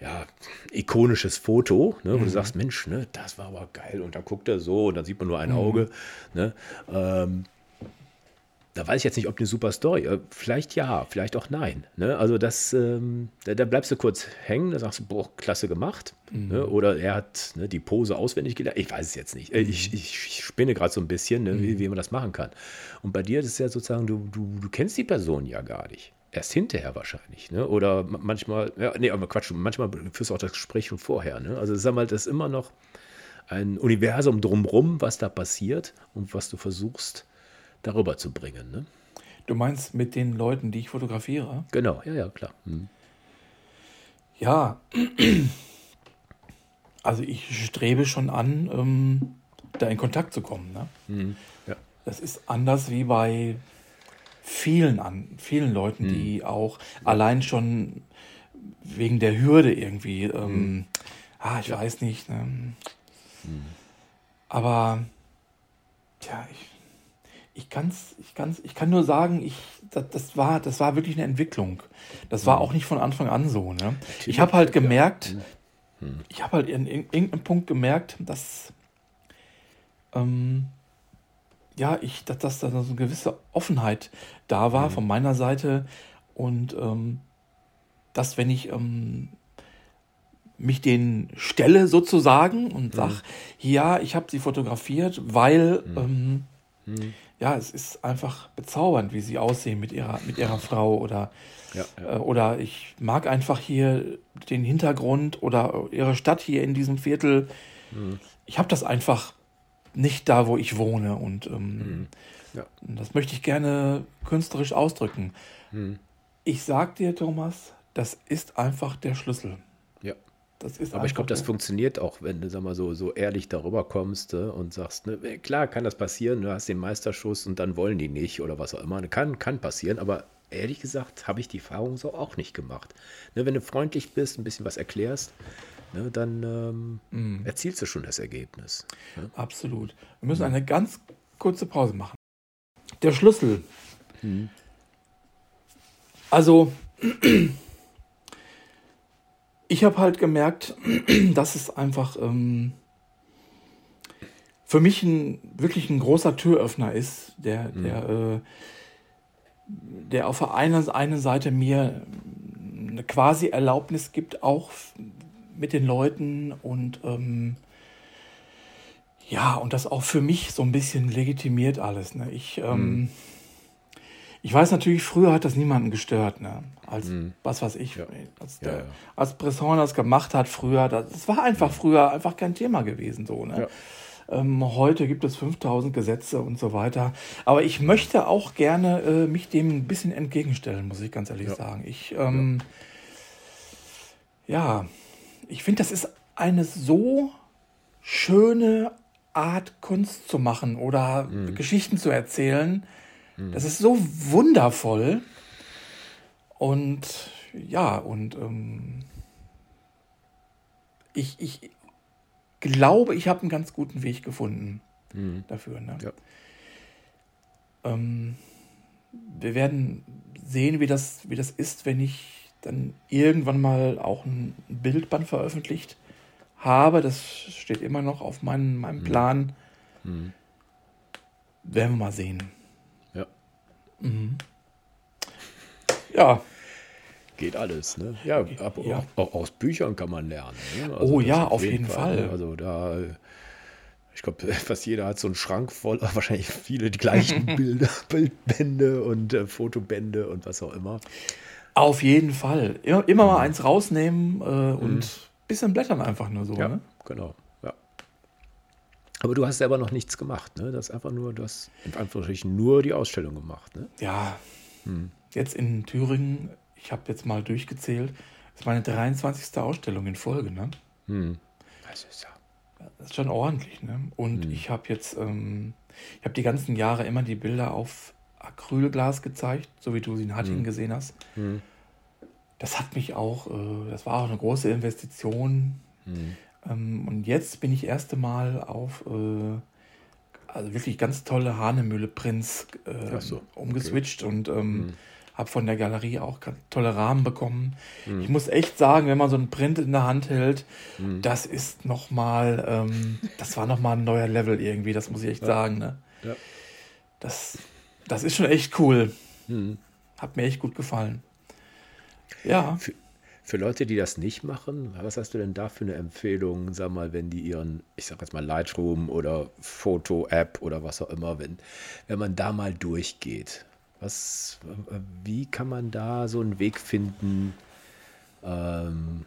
Speaker 2: ja, ikonisches Foto, ne, wo mhm. du sagst, Mensch, ne, das war aber geil. Und dann guckt er so und dann sieht man nur ein mhm. Auge. Ne, ähm, da weiß ich jetzt nicht, ob eine super Story. Äh, vielleicht ja, vielleicht auch nein. Ne? Also das, ähm, da, da, bleibst du kurz hängen, da sagst du, boah, klasse gemacht. Mhm. Ne? Oder er hat ne, die Pose auswendig gelernt. Ich weiß es jetzt nicht. Äh, mhm. Ich, ich, spinne gerade so ein bisschen, ne, mhm. wie, wie man das machen kann. Und bei dir ist es ja sozusagen, du, du, du kennst die Person ja gar nicht. Erst hinterher wahrscheinlich. Ne? Oder manchmal, ja, nee, aber Quatsch, manchmal führst du auch das Gespräch schon vorher. Ne? Also sag mal, das ist immer noch ein Universum drumrum, was da passiert und was du versuchst darüber zu bringen. Ne?
Speaker 1: Du meinst mit den Leuten, die ich fotografiere?
Speaker 2: Genau, ja, ja, klar. Hm.
Speaker 1: Ja, also ich strebe schon an, ähm, da in Kontakt zu kommen. Ne? Hm. Ja. Das ist anders wie bei vielen, an, vielen Leuten, hm. die auch allein schon wegen der Hürde irgendwie, ähm, hm. ah, ich ja. weiß nicht. Ne? Hm. Aber ja, ich ich kann's, ich kann's, ich kann nur sagen, ich, das, das, war, das war wirklich eine Entwicklung. Das war mhm. auch nicht von Anfang an so. Ne? Ich habe halt gemerkt, mhm. ich habe halt in, in, irgendeinem Punkt gemerkt, dass ähm, ja, ich, dass, dass da so eine gewisse Offenheit da war mhm. von meiner Seite und ähm, dass wenn ich ähm, mich den stelle sozusagen und sag, mhm. ja, ich habe sie fotografiert, weil mhm. Ja, es ist einfach bezaubernd, wie sie aussehen mit ihrer mit ihrer Frau oder ja, ja. Äh, oder ich mag einfach hier den Hintergrund oder ihre Stadt hier in diesem Viertel. Mhm. Ich habe das einfach nicht da, wo ich wohne und ähm, mhm. ja. das möchte ich gerne künstlerisch ausdrücken. Mhm. Ich sag dir, Thomas, das ist einfach der Schlüssel.
Speaker 2: Ja. Das ist Aber ich glaube, das funktioniert auch, wenn du sag mal, so, so ehrlich darüber kommst äh, und sagst, ne, klar kann das passieren, du hast den Meisterschuss und dann wollen die nicht oder was auch immer. Kann, kann passieren, aber ehrlich gesagt habe ich die Erfahrung so auch nicht gemacht. Ne, wenn du freundlich bist, ein bisschen was erklärst, ne, dann ähm, mm. erzielst du schon das Ergebnis.
Speaker 1: Ne? Absolut. Wir müssen eine ganz kurze Pause machen. Der Schlüssel. Mhm. Also, ich habe halt gemerkt, dass es einfach ähm, für mich ein, wirklich ein großer Türöffner ist, der, mhm. der, äh, der auf der einen, einen Seite mir eine quasi Erlaubnis gibt, auch mit den Leuten und ähm, ja, und das auch für mich so ein bisschen legitimiert alles. Ne? Ich, ähm, mhm. Ich weiß natürlich, früher hat das niemanden gestört, ne? Als mhm. was weiß ich, ja. als, der, ja, ja. als Bresson das gemacht hat früher, das, das war einfach früher einfach kein Thema gewesen, so, ne? Ähm, heute gibt es 5000 Gesetze und so weiter. Aber ich möchte auch gerne äh, mich dem ein bisschen entgegenstellen, muss ich ganz ehrlich sagen. Ich, ähm, ja. ich finde, das ist eine so schöne Art, Kunst zu machen oder mhm. Geschichten zu erzählen. Mhm. Das ist so wundervoll. Und ja, und ähm, ich, ich glaube, ich habe einen ganz guten Weg gefunden mhm. dafür. Ne? Ja. Ähm, wir werden sehen, wie das, wie das ist, wenn ich dann irgendwann mal auch ein Bildband veröffentlicht habe. Das steht immer noch auf meinem, meinem mhm. Plan. Mhm. Werden wir mal sehen.
Speaker 2: Ja.
Speaker 1: Mhm. Ja.
Speaker 2: Geht alles, ne? Ja, ab, ja. Auch, auch, aus Büchern kann man lernen.
Speaker 1: Ne? Also oh ja, auf jeden, jeden Fall. Fall.
Speaker 2: Also da, ich glaube, fast jeder hat so einen Schrank voll, wahrscheinlich viele die gleichen Bilder, Bildbände und äh, Fotobände und was auch immer.
Speaker 1: Auf jeden Fall. Immer, immer mal eins rausnehmen äh, und mhm. bisschen blättern einfach nur so.
Speaker 2: Ja,
Speaker 1: ne?
Speaker 2: genau. Aber du hast selber noch nichts gemacht, ne? Das ist einfach nur, du hast in Anführungsstrichen nur die Ausstellung gemacht, ne?
Speaker 1: Ja. Hm. Jetzt in Thüringen ich habe jetzt mal durchgezählt, das ist meine 23. Ausstellung in Folge, ne? Hm. Das ist ja. Das ist schon ordentlich, ne? Und hm. ich habe jetzt, ähm, ich habe die ganzen Jahre immer die Bilder auf Acrylglas gezeigt, so wie du sie in Hattingen hm. gesehen hast. Hm. Das hat mich auch, äh, das war auch eine große Investition. Hm. Ähm, und jetzt bin ich erste Mal auf äh, also wirklich ganz tolle Hahnemühle-Prints äh, so, umgeswitcht okay. und ähm, hm habe von der Galerie auch tolle Rahmen bekommen. Mhm. Ich muss echt sagen, wenn man so einen Print in der Hand hält, mhm. das ist nochmal, ähm, das war nochmal ein neuer Level irgendwie, das muss ich echt ja. sagen. Ne? Ja. Das, das ist schon echt cool. Mhm. Hat mir echt gut gefallen. Ja.
Speaker 2: Für, für, Leute, die das nicht machen, was hast du denn da für eine Empfehlung, sag mal, wenn die ihren, ich sag jetzt mal Lightroom oder Foto-App oder was auch immer, wenn, wenn man da mal durchgeht? Was, wie kann man da so einen Weg finden? Ähm,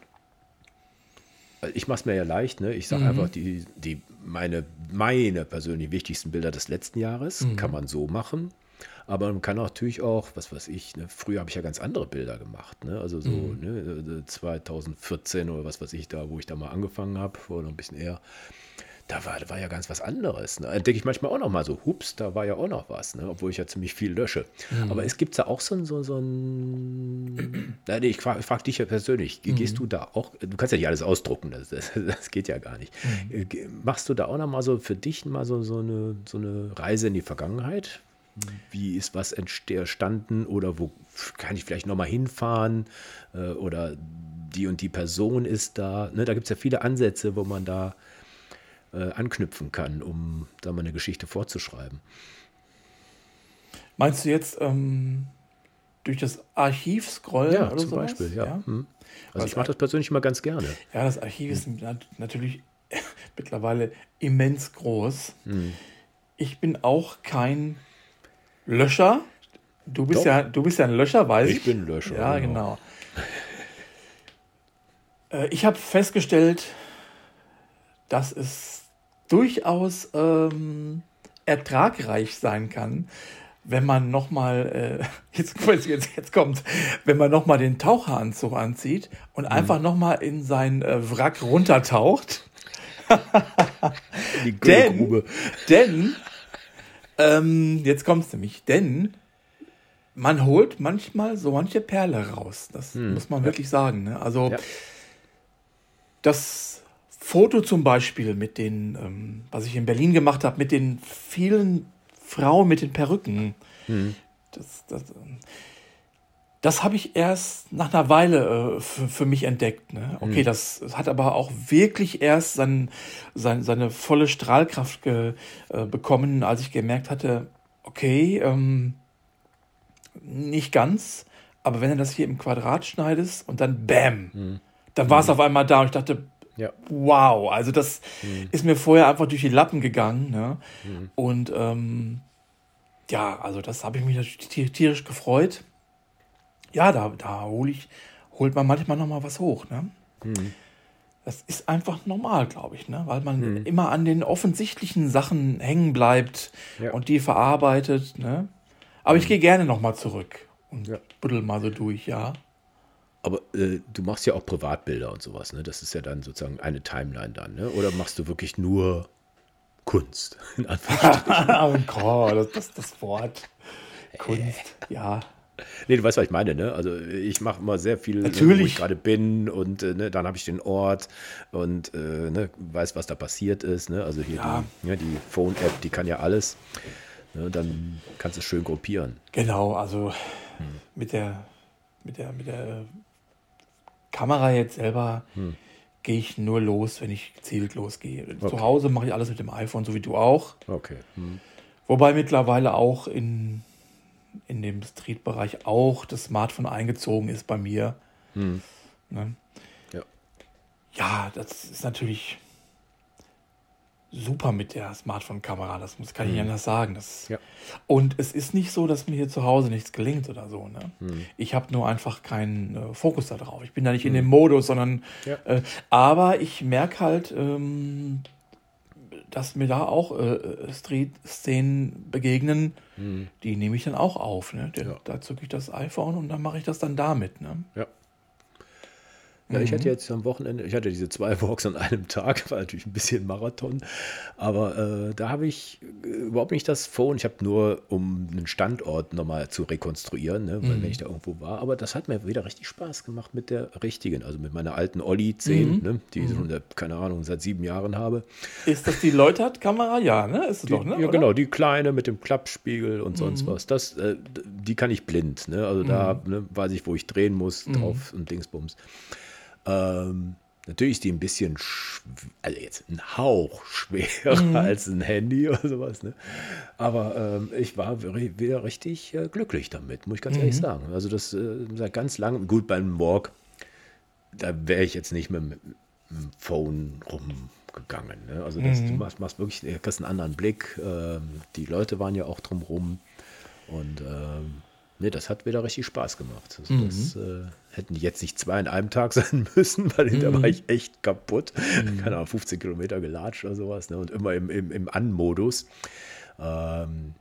Speaker 2: ich mache es mir ja leicht, ne? Ich sage mhm. einfach die, die meine, meine persönlich wichtigsten Bilder des letzten Jahres. Mhm. Kann man so machen. Aber man kann natürlich auch, was weiß ich, ne, früher habe ich ja ganz andere Bilder gemacht, ne? Also so mhm. ne, 2014 oder was weiß ich da, wo ich da mal angefangen habe, oder noch ein bisschen eher da war, da war ja ganz was anderes. Ne? Da denke ich manchmal auch noch mal so, hups, da war ja auch noch was, ne? obwohl ich ja ziemlich viel lösche. Mhm. Aber es gibt ja auch so ein, so, so ein nee, ich frage frag dich ja persönlich, mhm. gehst du da auch, du kannst ja nicht alles ausdrucken, das, das, das geht ja gar nicht. Mhm. Äh, machst du da auch noch mal so für dich mal so, so, eine, so eine Reise in die Vergangenheit? Wie ist was entstanden oder wo kann ich vielleicht noch mal hinfahren äh, oder die und die Person ist da. Ne? Da gibt es ja viele Ansätze, wo man da äh, anknüpfen kann, um da mal eine Geschichte vorzuschreiben.
Speaker 1: Meinst du jetzt ähm, durch das Archiv scrollen
Speaker 2: Ja,
Speaker 1: oder
Speaker 2: zum
Speaker 1: sowas.
Speaker 2: Beispiel, ja.
Speaker 1: ja.
Speaker 2: Hm. Also
Speaker 1: Was
Speaker 2: ich mache das persönlich immer ganz gerne.
Speaker 1: Ja, das Archiv ist nat- natürlich mittlerweile immens groß.
Speaker 2: Hm.
Speaker 1: Ich bin auch kein Löscher. Du bist
Speaker 2: Doch.
Speaker 1: ja, du bist ja ein Löscher, weiß ich.
Speaker 2: Ich bin Löscher,
Speaker 1: Ja,
Speaker 2: genau.
Speaker 1: genau. Äh, ich habe festgestellt, dass es durchaus ähm, ertragreich sein kann, wenn man nochmal, äh, jetzt, jetzt, jetzt kommt, wenn man nochmal den Taucheranzug anzieht und
Speaker 2: Mhm.
Speaker 1: einfach nochmal in sein äh, Wrack runtertaucht.
Speaker 2: Die
Speaker 1: Denn,
Speaker 2: Grube.
Speaker 1: denn, ähm, jetzt kommt's nämlich, denn man holt manchmal so manche Perle raus. Das muss man wirklich sagen. Ne? Also
Speaker 2: Hm. Ja.
Speaker 1: das Foto zum Beispiel mit den, ähm, was ich in Berlin gemacht habe, mit den vielen Frauen mit den Perücken.
Speaker 2: Hm.
Speaker 1: Das, das, ähm, das habe ich erst nach einer Weile äh, für, mich entdeckt. Ne? Okay, das hat aber auch wirklich erst sein, sein, seine volle Strahlkraft ge, äh, bekommen, als ich gemerkt hatte, okay, ähm, nicht ganz, aber wenn du das hier im Quadrat schneidest und dann Bam, dann war es auf einmal da und ich dachte,
Speaker 2: Ja.
Speaker 1: wow, also das ist mir vorher einfach durch die Lappen gegangen. Ne? Und ähm, ja, also das habe ich mich natürlich tier- tierisch gefreut. Ja, da, da hol ich, holt man manchmal noch mal was hoch. Ne? Das ist einfach normal, glaube ich, ne? weil man immer an den offensichtlichen Sachen hängen bleibt
Speaker 2: Ja.
Speaker 1: und die verarbeitet. Ne? Aber ich gehe gerne noch mal zurück und
Speaker 2: Ja.
Speaker 1: buddel mal so durch, ja.
Speaker 2: Aber äh, du machst ja auch Privatbilder und sowas, ne? Das ist ja dann sozusagen eine Timeline dann, ne? Oder machst du wirklich nur Kunst? In Anführungsstrichen.
Speaker 1: oh Gott, das, das, das Wort. Kunst, ja.
Speaker 2: Nee, du weißt, was ich meine, ne? Also ich mache immer sehr viel, ne, wo
Speaker 1: Natürlich.
Speaker 2: ich gerade bin und äh, ne, dann habe ich den Ort und äh, ne, weiß, was da passiert ist, ne? Also hier
Speaker 1: Ja.
Speaker 2: die, ja, die Phone-App, die kann ja alles. Ne? Dann kannst du es schön gruppieren.
Speaker 1: Genau, also mit der, mit der, mit der Kamera jetzt selber gehe ich nur los, wenn ich gezielt losgehe. Zu
Speaker 2: Okay.
Speaker 1: Hause mache ich alles mit dem iPhone, so wie du auch.
Speaker 2: Okay. Hm.
Speaker 1: Wobei mittlerweile auch in, in dem Street-Bereich auch das Smartphone eingezogen ist bei mir.
Speaker 2: Hm.
Speaker 1: Ne?
Speaker 2: Ja.
Speaker 1: Ja, das ist natürlich super mit der Smartphone-Kamera. Das muss, kann ich nicht anders sagen. Das,
Speaker 2: Ja.
Speaker 1: Und es ist nicht so, dass mir hier zu Hause nichts gelingt oder so. Ne? Ich habe nur einfach keinen äh, Fokus da drauf. Ich bin da nicht in dem Modus, sondern.
Speaker 2: Ja.
Speaker 1: Äh, aber ich merke halt, ähm, dass mir da auch äh, Street-Szenen begegnen, die nehme ich dann auch auf. Ne? Da,
Speaker 2: Ja.
Speaker 1: da zücke ich das iPhone und dann mache ich das dann damit. Ne?
Speaker 2: Ja. Ja, ich hatte jetzt am Wochenende, ich hatte diese zwei Walks an einem Tag, war natürlich ein bisschen Marathon, aber äh, da habe ich äh, überhaupt nicht das Phone, ich habe nur, um einen Standort nochmal zu rekonstruieren, ne, weil wenn ich da irgendwo war, aber das hat mir wieder richtig Spaß gemacht mit der richtigen, also mit meiner alten Olli 10, ne, die ich schon, seit, keine Ahnung, seit sieben Jahren habe.
Speaker 1: Ist das die Läutert-Kamera? Ja, ne? Ist es
Speaker 2: Die,
Speaker 1: doch, ne?
Speaker 2: ja,
Speaker 1: Oder?
Speaker 2: genau, die kleine mit dem Klappspiegel und sonst was. Das, äh, die kann ich blind. Ne? Also da ne, weiß ich, wo ich drehen muss, drauf und Dingsbums. Ähm, natürlich ist die ein bisschen, also jetzt ein Hauch schwerer als ein Handy oder sowas. Ne? Aber ähm, ich war wieder richtig äh, glücklich damit, muss ich ganz ehrlich sagen. Also das äh, seit ganz langem, gut beim Walk, da wäre ich jetzt nicht mit, mit dem Phone rumgegangen. Ne? Also das, du machst, machst wirklich, du kriegst einen anderen Blick. Ähm, die Leute waren ja auch drumrum. Und ähm, nee, das hat wieder richtig Spaß gemacht. Also Das äh, hätten die jetzt nicht zwei in einem Tag sein müssen, weil da war ich echt kaputt. Keine Ahnung, 15 Kilometer gelatscht oder sowas. Ne? Und immer im, im, im An-Modus. Ähm,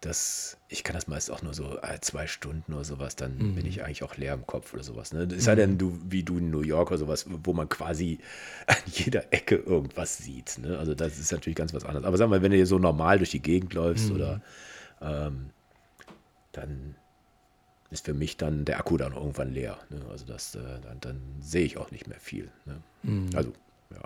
Speaker 2: das, ich kann das meist auch nur so äh, zwei Stunden oder sowas, dann bin ich eigentlich auch leer im Kopf oder sowas. Ne? Es sei denn, du, wie du in New York oder sowas, wo man quasi an jeder Ecke irgendwas sieht. Ne? Also das ist natürlich ganz was anderes. Aber sag mal, wenn du hier so normal durch die Gegend läufst oder ähm, dann ist für mich dann der Akku dann irgendwann leer. Ne? Also das, äh, dann, dann sehe ich auch nicht mehr viel. Ne? Also, ja.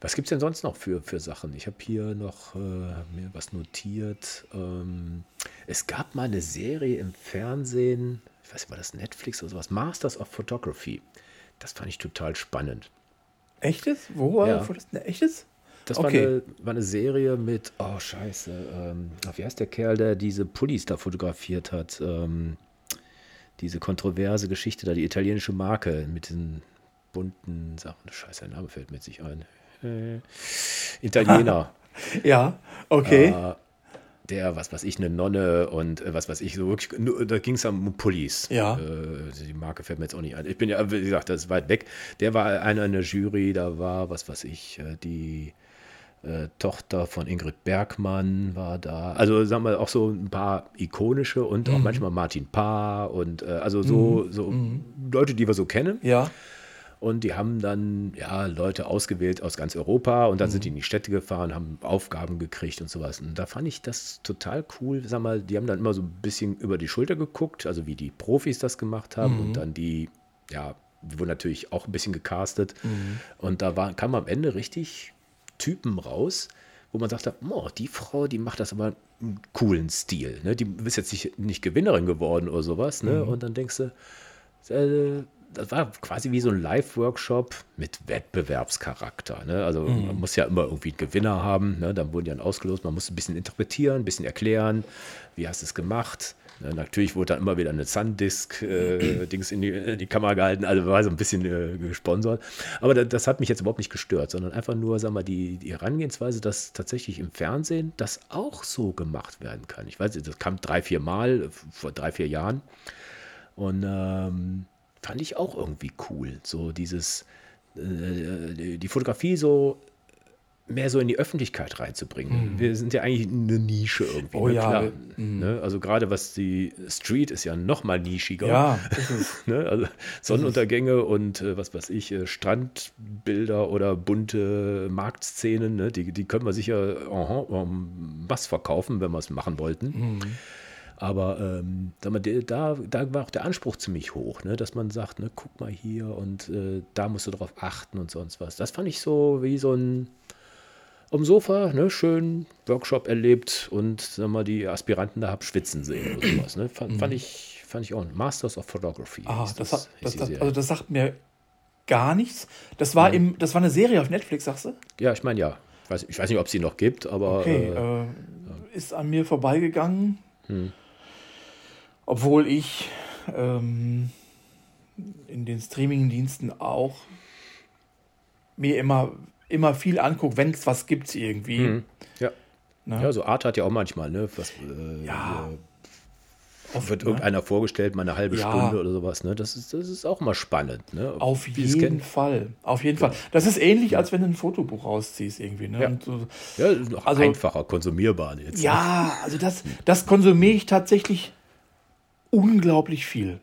Speaker 2: Was gibt es denn sonst noch für, für Sachen? Ich habe hier noch äh, mir was notiert. Ähm, es gab mal eine Serie im Fernsehen, ich weiß nicht, war das Netflix oder sowas, Masters of Photography. Das fand ich total spannend.
Speaker 1: Echtes? Wo war
Speaker 2: Ja.
Speaker 1: das? Ne, echtes?
Speaker 2: Das war,
Speaker 1: Okay.
Speaker 2: eine, war eine Serie mit, oh scheiße, ähm, wie heißt der Kerl, der diese Pullis da fotografiert hat? Ähm, diese kontroverse Geschichte da, die italienische Marke mit den bunten Sachen. Scheiße, der Name fällt mir jetzt nicht ein. Äh, Italiener.
Speaker 1: ja, okay.
Speaker 2: Äh, der, was weiß ich, eine Nonne und äh, was weiß ich, so wirklich, nur, da ging es um Pullis.
Speaker 1: Ja.
Speaker 2: Äh, die Marke fällt mir jetzt auch nicht ein. Ich bin ja, wie gesagt, das ist weit weg. Der war einer in der Jury, da war, was weiß ich, äh, die äh, Tochter von Ingrid Bergmann war da. Also sagen wir auch so ein paar ikonische und auch manchmal Martin Paar und äh, also so, so Leute, die wir so kennen.
Speaker 1: Ja.
Speaker 2: Und die haben dann ja Leute ausgewählt aus ganz Europa und dann sind die in die Städte gefahren, haben Aufgaben gekriegt und sowas. Und da fand ich das total cool. Sag mal, die haben dann immer so ein bisschen über die Schulter geguckt, also wie die Profis das gemacht haben und dann die, ja, die wurden natürlich auch ein bisschen gecastet. Und da war, kam am Ende richtig Typen raus, wo man sagte, oh, die Frau, die macht das aber einen coolen Stil. Ne? Die ist jetzt nicht, nicht Gewinnerin geworden oder sowas. Ne? Und dann denkst du, äh, das war quasi wie so ein Live-Workshop mit Wettbewerbscharakter. Ne? Also man muss ja immer irgendwie einen Gewinner haben. Ne? Dann wurden die dann ausgelost. Man muss ein bisschen interpretieren, ein bisschen erklären, wie hast du es gemacht. Ne? Natürlich wurde dann immer wieder eine Sundisk-Dings in, die, in die Kamera gehalten. Also war so ein bisschen äh, gesponsert. Aber das, das hat mich jetzt überhaupt nicht gestört, sondern einfach nur, sag mal, die, die Herangehensweise, dass tatsächlich im Fernsehen das auch so gemacht werden kann. Ich weiß, das kam drei, vier Mal vor drei, vier Jahren. Und ähm, fand ich auch irgendwie cool. So dieses, äh, die Fotografie so mehr so in die Öffentlichkeit reinzubringen. Wir sind ja eigentlich eine Nische irgendwie.
Speaker 1: Oh
Speaker 2: ne?
Speaker 1: ja,
Speaker 2: Klar,
Speaker 1: wir-
Speaker 2: ne? Also gerade was die Street ist ja noch mal nischiger.
Speaker 1: Ja.
Speaker 2: Ne? Also Sonnenuntergänge und äh, was weiß ich, äh, Strandbilder oder bunte Marktszenen, ne? die, die können wir sicher um was verkaufen, wenn wir es machen wollten. Aber ähm, sag mal, da, da war auch der Anspruch ziemlich hoch, ne? dass man sagt, ne, guck mal hier und äh, da musst du drauf achten und sonst was. Das fand ich so wie so ein am Sofa, ne, schön Workshop erlebt und sag mal, die Aspiranten da hab schwitzen sehen oder sowas. Ne? Fand, fand, ich, fand ich auch. Masters of Photography.
Speaker 1: Ah, das, das, das,
Speaker 2: Serie.
Speaker 1: also das sagt mir gar nichts. Das war, im, das war eine Serie auf Netflix, sagst du?
Speaker 2: ja, ich meine ja. Ich weiß, ich weiß nicht, ob es sie noch gibt, aber
Speaker 1: Okay,
Speaker 2: äh,
Speaker 1: äh, ist an mir vorbeigegangen. Obwohl ich ähm, in den Streaming-Diensten auch mir immer, immer viel angucke, wenn es was gibt irgendwie.
Speaker 2: ja.
Speaker 1: Ne?
Speaker 2: ja, so Art hat ja auch manchmal, ne? Was, äh,
Speaker 1: Ja. Oft,
Speaker 2: wird
Speaker 1: ne?
Speaker 2: irgendeiner vorgestellt, mal eine halbe
Speaker 1: Ja.
Speaker 2: Stunde oder sowas. Ne? Das, ist, das ist auch mal spannend. Ne?
Speaker 1: Auf
Speaker 2: Wie es
Speaker 1: jeden. Fall. Auf jeden Fall. Das ist ähnlich, als wenn du ein Fotobuch rausziehst irgendwie. Ne?
Speaker 2: Ja.
Speaker 1: So,
Speaker 2: Ja, ist noch
Speaker 1: Also-
Speaker 2: einfacher, konsumierbar jetzt. ne?
Speaker 1: Ja, also das, das konsumiere ich tatsächlich unglaublich viel.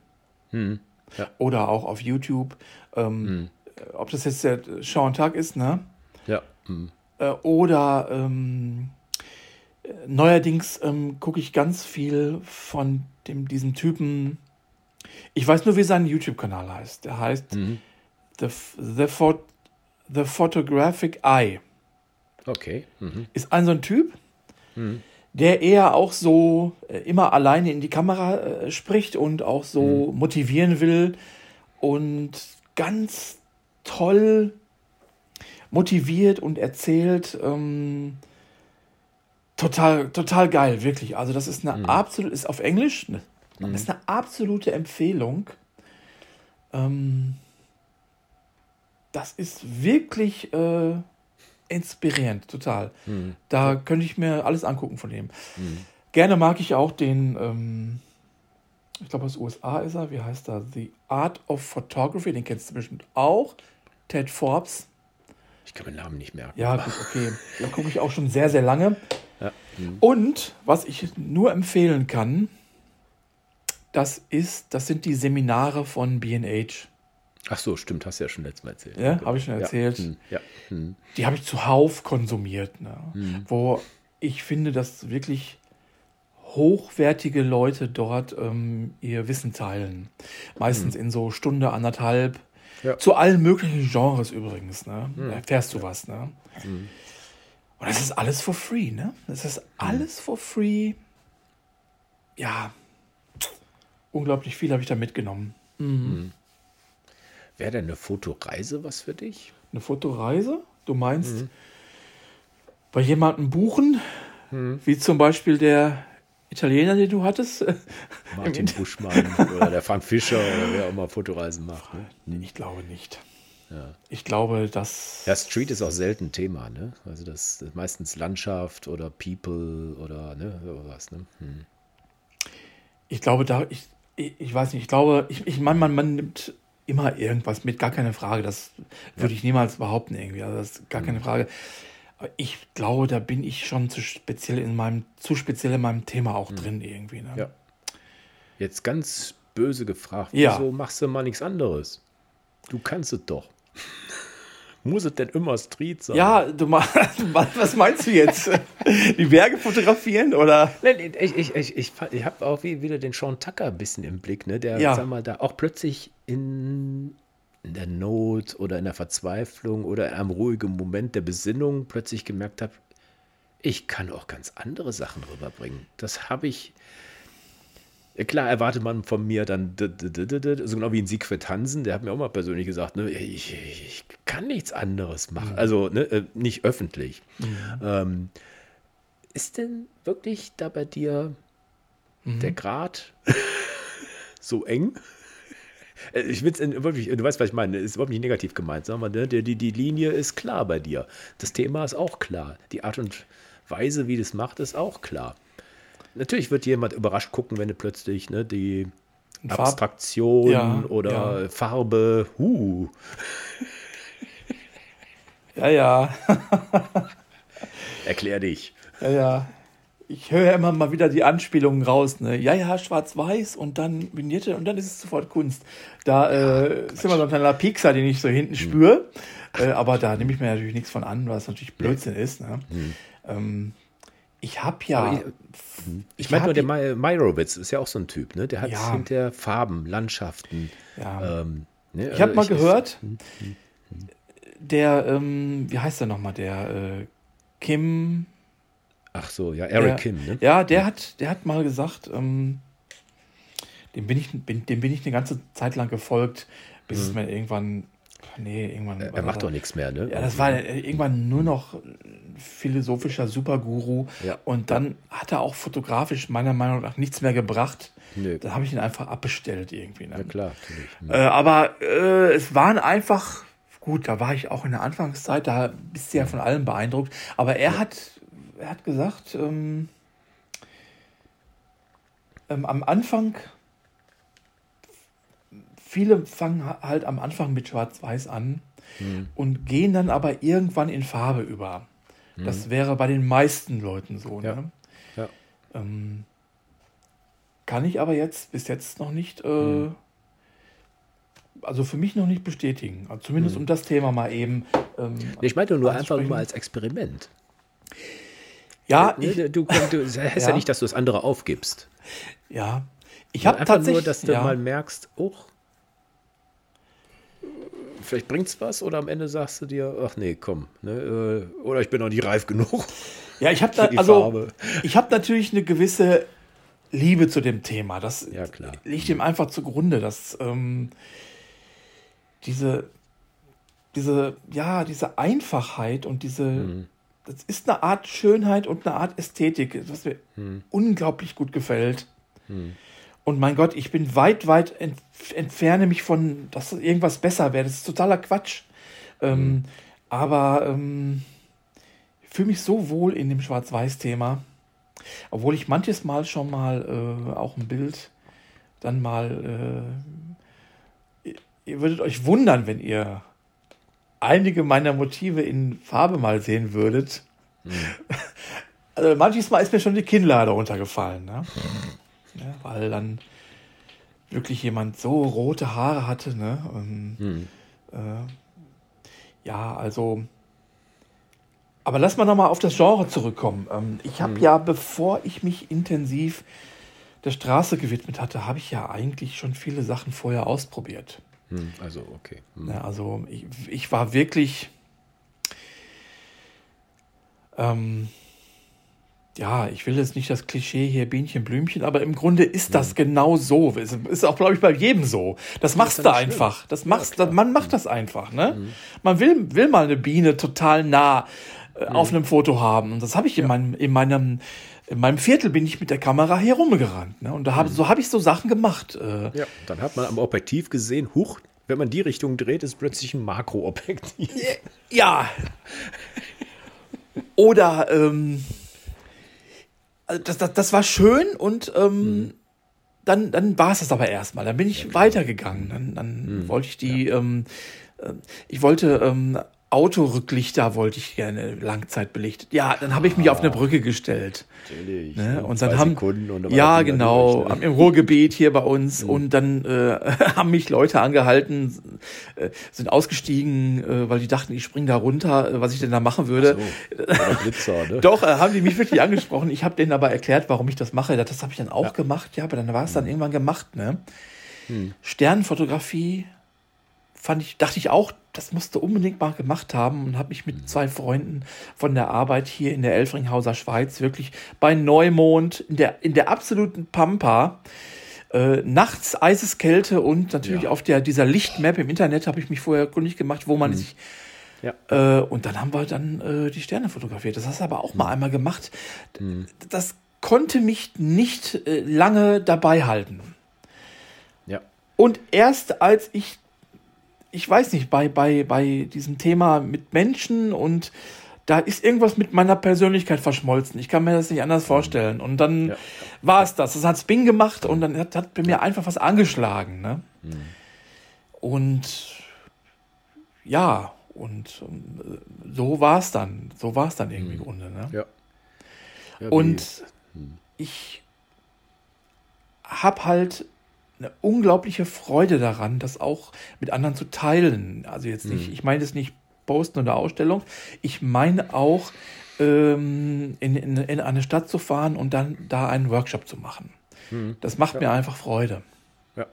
Speaker 2: Hm. Ja.
Speaker 1: Oder auch auf YouTube. Ähm, äh, Ob das jetzt der Sean Tag ist, ne?
Speaker 2: Hm.
Speaker 1: Äh, oder ähm, äh, neuerdings ähm, gucke ich ganz viel von dem, diesem Typen. Ich weiß nur, wie sein YouTube-Kanal heißt. Der heißt
Speaker 2: Mhm.
Speaker 1: The, The, Phot The Photographic Eye.
Speaker 2: Okay. Mhm.
Speaker 1: ist ein so ein Typ, der eher auch so äh, immer alleine in die Kamera äh, spricht und auch so motivieren will und ganz toll motiviert und erzählt. Ähm, total, total geil, wirklich. Also das ist eine absolute, ist auf Englisch, ne, das ist eine absolute Empfehlung. Ähm, das ist wirklich äh, inspirierend, total. Da könnte ich mir alles angucken von dem. Gerne mag ich auch den, ähm, ich glaube aus den USA ist er, wie heißt er? The Art of Photography, den kennst du bestimmt auch. Ted Forbes.
Speaker 2: Ich kann meinen Namen nicht merken.
Speaker 1: Ja, gut, okay. Da gucke ich auch schon sehr, sehr lange.
Speaker 2: Ja.
Speaker 1: Und was ich nur empfehlen kann, das ist, das sind die Seminare von B&H.
Speaker 2: Ach so, stimmt, hast du ja schon letztes Mal erzählt.
Speaker 1: Ja, habe ich schon erzählt.
Speaker 2: Ja. Hm. Ja. Hm.
Speaker 1: die habe ich zuhauf konsumiert, ne? wo ich finde, dass wirklich hochwertige Leute dort ähm, ihr Wissen teilen. Meistens in so Stunde, anderthalb.
Speaker 2: Ja.
Speaker 1: Zu allen möglichen Genres übrigens. Ne? Da erfährst du was. Ne? Und das ist alles for free. Ne? Das ist alles for free. Ja, unglaublich viel habe ich da mitgenommen.
Speaker 2: Wäre denn eine Fotoreise was für dich?
Speaker 1: Eine Fotoreise? Du meinst bei jemandem buchen, wie zum Beispiel der Italiener, den du hattest?
Speaker 2: Martin Buschmann oder der Frank Fischer oder wer auch immer Fotoreisen macht. Ne?
Speaker 1: Ich glaube nicht. Ja. Ich glaube, dass.
Speaker 2: Ja, Street ist auch selten Thema, ne? Also das, das meistens Landschaft oder People oder ne, sowas, ne? Hm.
Speaker 1: Ich glaube, da, ich, ich weiß nicht, ich glaube, ich, ich meine, man, man nimmt immer irgendwas mit, gar keine Frage. Das würde ich niemals behaupten irgendwie. Also das ist gar keine hm. Frage. Aber ich glaube, da bin ich schon zu speziell in meinem, zu speziell in meinem Thema auch mhm. drin irgendwie. Ne?
Speaker 2: Ja. Jetzt ganz böse gefragt, ja. wieso machst du mal nichts anderes? Du kannst es doch. Muss es denn immer Street sein?
Speaker 1: Ja, du machst, was meinst du jetzt? Die Berge fotografieren oder?
Speaker 2: Ich, ich, ich, ich, ich habe auch wieder den Sean Tucker ein bisschen im Blick, ne? der, ja. sag mal, da auch plötzlich in, in der Not oder in der Verzweiflung oder in einem ruhigen Moment der Besinnung plötzlich gemerkt hat, ich kann auch ganz andere Sachen rüberbringen. Das habe ich Klar erwartet man von mir dann, so genau wie ein Siegfried Hansen, der hat mir auch mal persönlich gesagt, ne, ich, ich kann nichts anderes machen. Mhm. Also ne, äh, nicht öffentlich. Mhm. Ähm, ist denn wirklich da bei dir mhm. der Grad so eng? Äh, ich will wirklich, du weißt, was ich meine, ist überhaupt nicht negativ gemeint, sondern ne, die, die Linie ist klar bei dir. Das Thema ist auch klar. Die Art und Weise, wie das macht, ist auch klar. Natürlich wird jemand überrascht gucken, wenn du plötzlich ne, die Farb Abstraktion ja, oder ja. Farbe, huh.
Speaker 1: Ja, ja.
Speaker 2: Erklär dich.
Speaker 1: Ja, ja. Ich höre ja immer mal wieder die Anspielungen raus. Ne? Ja, ja, schwarz-weiß und dann Vignette und dann ist es sofort Kunst. Da äh, ist immer so ein kleiner Piekser, den ich so hinten hm. spüre. Äh, aber da nehme ich mir natürlich nichts von an, was natürlich Blödsinn ist. Ne? Hm. Ähm, ich habe ja. Ich,
Speaker 2: hm. ich meine nur, der Meyerowitz ist ja auch so ein Typ, ne? Der hat ja. hinter Farben, Landschaften.
Speaker 1: Ja. Ähm, ne? Ich habe also mal gehört, hm, hm, der, ähm, wie heißt der nochmal, der äh, Kim.
Speaker 2: Ach so, ja, Eric
Speaker 1: der,
Speaker 2: Kim, ne?
Speaker 1: Ja, der, ja. Hat, der hat mal gesagt, ähm, dem, bin ich, bin, dem bin ich eine ganze Zeit lang gefolgt, bis mhm. es mir irgendwann Nee, irgendwann.
Speaker 2: Er, er macht doch nichts mehr, ne?
Speaker 1: Ja, das war irgendwann nur noch philosophischer Superguru. Ja. Und dann hat er auch fotografisch meiner Meinung nach nichts mehr gebracht. Nee. Dann habe ich ihn einfach abbestellt irgendwie. Ne?
Speaker 2: Ja, klar,
Speaker 1: natürlich. Äh, aber äh, es waren einfach, gut, da war ich auch in der Anfangszeit, da bist du ja von allem beeindruckt. Aber er ja. hat, er hat gesagt, ähm, ähm, am Anfang viele fangen halt am Anfang mit Schwarz-Weiß an mhm. und gehen dann aber irgendwann in Farbe über. Mhm. Das wäre bei den meisten Leuten so. Ja. Ne? Ja. Ähm, kann ich aber jetzt bis jetzt noch nicht, äh, mhm. also für mich noch nicht bestätigen. Also zumindest hm. um das Thema mal eben.
Speaker 2: Ähm, ich meine nur einfach nur als Experiment.
Speaker 1: Ja,
Speaker 2: ich, du, du, du heißt ja. ja nicht, dass du das andere aufgibst.
Speaker 1: Ja,
Speaker 2: ich habe tatsächlich nur, dass du ja. mal merkst, oh, vielleicht bringt es was oder am Ende sagst du dir, ach nee, komm, ne, äh, oder ich bin noch nicht reif genug.
Speaker 1: Ja, ich habe da, also, ich habe natürlich eine gewisse Liebe zu dem Thema. Das
Speaker 2: ja,
Speaker 1: liegt ihm einfach zugrunde, dass ähm, diese, diese, ja, diese Einfachheit und diese, mhm. Das ist eine Art Schönheit und eine Art Ästhetik, was mir mhm. unglaublich gut gefällt. Mhm. Und mein Gott, ich bin weit, weit ent entferne mich von, dass irgendwas besser wäre. Das ist totaler Quatsch. Ähm, mhm. Aber ähm, ich fühle mich so wohl in dem Schwarz-Weiß-Thema. Obwohl ich manches Mal schon mal äh, auch ein Bild dann mal. Äh, ihr würdet euch wundern, wenn ihr einige meiner Motive in Farbe mal sehen würdet. Mhm. Also manches Mal ist mir schon die Kinnlade runtergefallen. Ne? ne? weil dann wirklich jemand so rote Haare hatte. Ne? Und, hm. äh, ja, also. Aber lass mal nochmal auf das Genre zurückkommen. Ähm, ich habe hm. ja, bevor ich mich intensiv der Straße gewidmet hatte, habe ich ja eigentlich schon viele Sachen vorher ausprobiert.
Speaker 2: Hm, also, okay.
Speaker 1: Hm. Ja, also, ich, ich war wirklich. Ähm, ja, ich will jetzt nicht das Klischee hier Bienchen, Blümchen, aber im Grunde ist das mhm. genau so. Ist, ist auch, glaube ich, bei jedem so. Das machst du einfach. Das machst, ja, man macht mhm. das einfach, ne? Man will, will mal eine Biene total nah äh, auf einem Foto haben. Und das habe ich in meinem, in meinem, in meinem Viertel bin ich mit der Kamera herumgerannt. Ne? Und da hab, so habe ich so Sachen gemacht. Äh,
Speaker 2: Ja, dann hat man am Objektiv gesehen, huch, wenn man die Richtung dreht, ist plötzlich ein Makroobjektiv.
Speaker 1: Ja. Oder ähm, also das, das, das war schön und ähm, dann, dann war es das aber erstmal. Dann bin ich weitergegangen. Dann, dann wollte ich die, ähm, äh, ich wollte ähm, Autorücklichter wollte ich gerne Langzeit belichtet. Ja, dann habe ich mich auf eine Brücke gestellt.
Speaker 2: Natürlich.
Speaker 1: Ne? Und dann haben,
Speaker 2: und
Speaker 1: ja genau,
Speaker 2: durch, ne?
Speaker 1: am- im Ruhrgebiet hier bei uns und dann äh, haben mich Leute angehalten, äh, sind ausgestiegen, äh, weil die dachten, ich spring da runter, äh, was ich denn da machen würde.
Speaker 2: So, oder Blitzer, ne?
Speaker 1: Doch, äh, haben die mich wirklich angesprochen. Ich habe denen aber erklärt, warum ich das mache. Das habe ich dann auch gemacht, ja, aber dann war es
Speaker 2: Hm.
Speaker 1: dann irgendwann gemacht, ne? Sternenfotografie fand ich, dachte ich auch, das musste unbedingt mal gemacht haben und habe mich mit zwei Freunden von der Arbeit hier in der Elfringhauser Schweiz wirklich bei Neumond in der, in der absoluten Pampa äh, nachts Eiseskälte und natürlich
Speaker 2: Ja.
Speaker 1: auf der, dieser Lichtmap im Internet habe ich mich vorher kundig gemacht, wo man sich
Speaker 2: Ja.
Speaker 1: äh, und dann haben wir dann äh, die Sterne fotografiert. Das hast du aber auch mal einmal gemacht. D- Das konnte mich nicht äh, lange dabei halten.
Speaker 2: ja.
Speaker 1: Und erst als ich, ich weiß nicht, bei, bei, bei diesem Thema mit Menschen und da ist irgendwas mit meiner Persönlichkeit verschmolzen. Ich kann mir das nicht anders vorstellen. Und dann
Speaker 2: Ja.
Speaker 1: war es das. Das hat Spin gemacht und dann hat, hat bei mir einfach was angeschlagen. Ne? Und ja, und ähm, so war es dann. So war es dann irgendwie im Grunde. Ne?
Speaker 2: Ja. ja
Speaker 1: Und ich habe halt eine unglaubliche Freude daran, das auch mit anderen zu teilen. Also jetzt nicht, ich meine es nicht posten oder Ausstellung, ich meine auch ähm, in, in, in eine Stadt zu fahren und dann da einen Workshop zu machen. Das macht mir einfach Freude.
Speaker 2: ja.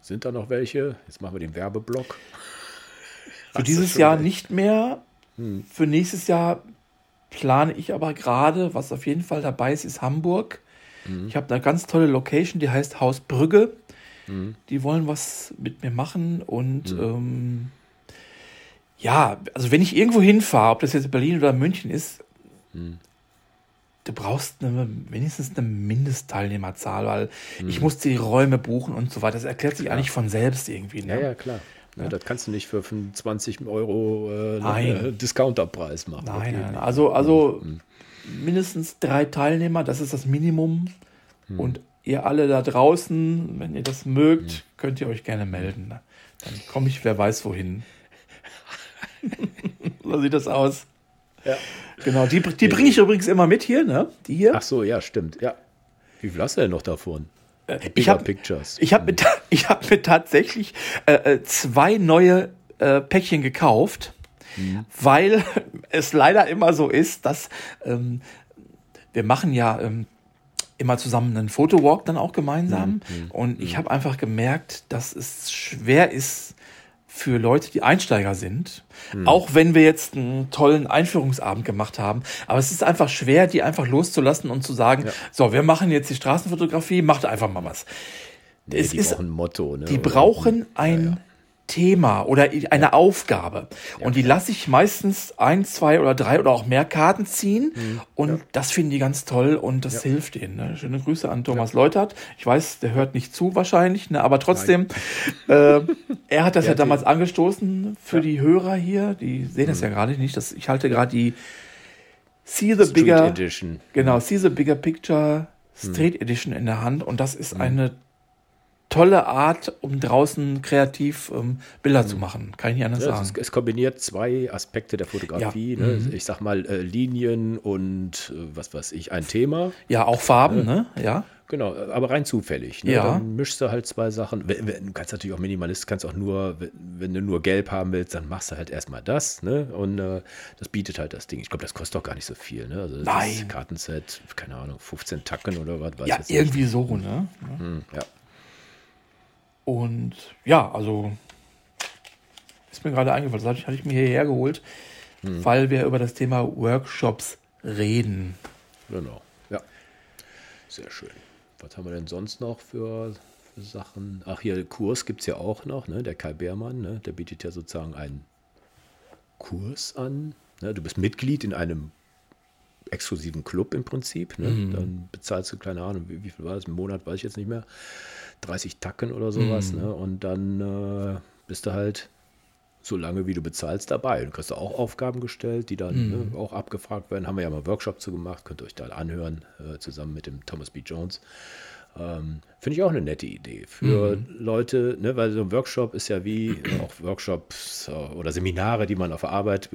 Speaker 2: Sind da noch welche? Jetzt machen wir den Werbeblock.
Speaker 1: Für
Speaker 2: Hast
Speaker 1: dieses Jahr
Speaker 2: recht.
Speaker 1: nicht mehr. Für nächstes Jahr plane ich aber gerade, was auf jeden Fall dabei ist, ist Hamburg. Ich habe eine ganz tolle Location, die heißt Haus Brügge. Die wollen was mit mir machen und ähm, ja, also wenn ich irgendwo hinfahre, ob das jetzt Berlin oder München ist, du brauchst eine, wenigstens eine Mindestteilnehmerzahl, weil ich muss die Räume buchen und so weiter. Das erklärt sich eigentlich von selbst irgendwie. Ne?
Speaker 2: Ja, ja, klar. Ja, das kannst du nicht für 25 Euro äh, äh, Discounterpreis machen.
Speaker 1: Nein, nein, also, also mindestens drei Teilnehmer, das ist das Minimum. Und ihr alle da draußen, wenn ihr das mögt, könnt ihr euch gerne melden. Dann komme ich, wer weiß wohin. so sieht das aus.
Speaker 2: Ja.
Speaker 1: Genau, die, die bringe ich übrigens immer mit hier, ne? Die hier.
Speaker 2: Ach so, ja, stimmt. Ja. Wie viel hast du denn noch davon?
Speaker 1: ich
Speaker 2: Bigger
Speaker 1: habe
Speaker 2: Pictures.
Speaker 1: ich hab mir, ta- ich hab mir tatsächlich äh, äh, zwei neue äh, Päckchen gekauft, weil es leider immer so ist, dass ähm, wir machen ja ähm, immer zusammen einen Fotowalk dann auch gemeinsam. Und ich habe einfach gemerkt, dass es schwer ist für Leute, die Einsteiger sind. Auch wenn wir jetzt einen tollen Einführungsabend gemacht haben. Aber es ist einfach schwer, die einfach loszulassen und zu sagen, so, wir machen jetzt die Straßenfotografie, macht einfach mal was.
Speaker 2: Nee,
Speaker 1: es
Speaker 2: die
Speaker 1: ist-
Speaker 2: brauchen ein Motto. Ne?
Speaker 1: Die brauchen ein Thema oder eine Aufgabe. Und die lasse ich meistens ein, zwei oder drei oder auch mehr Karten ziehen. Und das finden die ganz toll und das hilft ihnen. Ne? Schöne Grüße an Thomas Leutert. Ich weiß, der hört nicht zu wahrscheinlich, ne? aber trotzdem, äh, er hat das ja damals angestoßen für die Hörer hier. Die sehen das ja gerade nicht. Das, ich halte gerade die See the
Speaker 2: Street
Speaker 1: Bigger
Speaker 2: Edition.
Speaker 1: Genau, See the Bigger Picture Street Edition in der Hand und das ist eine tolle Art, um draußen kreativ ähm, Bilder zu machen. Kann ich nicht anders
Speaker 2: Ja,
Speaker 1: sagen.
Speaker 2: es, es kombiniert zwei Aspekte der Fotografie.
Speaker 1: Ja.
Speaker 2: Ne? Ich sag mal äh, Linien und äh, was weiß ich, ein Thema.
Speaker 1: Ja, auch Farben, ne? Ja.
Speaker 2: Genau, aber rein zufällig. Ne?
Speaker 1: Ja.
Speaker 2: Dann mischst du halt zwei Sachen. Du kannst natürlich auch Minimalist, kannst auch nur, wenn- du nur gelb haben willst, dann machst du halt erstmal das. Ne? Und äh, das bietet halt das Ding. Ich glaube, das kostet doch gar nicht so viel. Ne? Also das
Speaker 1: Nein.
Speaker 2: Kartenset, keine Ahnung, 15 Tacken oder was weiß
Speaker 1: Ja,
Speaker 2: jetzt
Speaker 1: irgendwie so, ne?
Speaker 2: Nicht. Hm, ja.
Speaker 1: Und ja, also ist mir gerade eingefallen, das hatte ich mir hierher geholt, weil wir über das Thema Workshops reden.
Speaker 2: Genau. Ja. Sehr schön. Was haben wir denn sonst noch für, für Sachen? Ach, hier Kurs gibt es ja auch noch, ne? Der Kai Beermann, ne? Der bietet ja sozusagen einen Kurs an. Ne? Du bist Mitglied in einem exklusiven Club im Prinzip. Ne? Mhm. Dann bezahlst du, keine Ahnung, wie, wie, viel war das im Monat, weiß ich jetzt nicht mehr, 30 Tacken oder sowas. Mhm. Ne? Und dann äh, bist du halt so lange, wie du bezahlst, dabei. Du kriegst auch Aufgaben gestellt, die dann mhm. ne, auch abgefragt werden. Haben wir ja mal Workshop zu gemacht, könnt ihr euch da anhören, äh, zusammen mit dem Thomas B. Jones. Ähm, Finde ich auch eine nette Idee für mhm. Leute, ne, weil so ein Workshop ist ja wie auch Workshops äh, oder Seminare, die man auf der Arbeit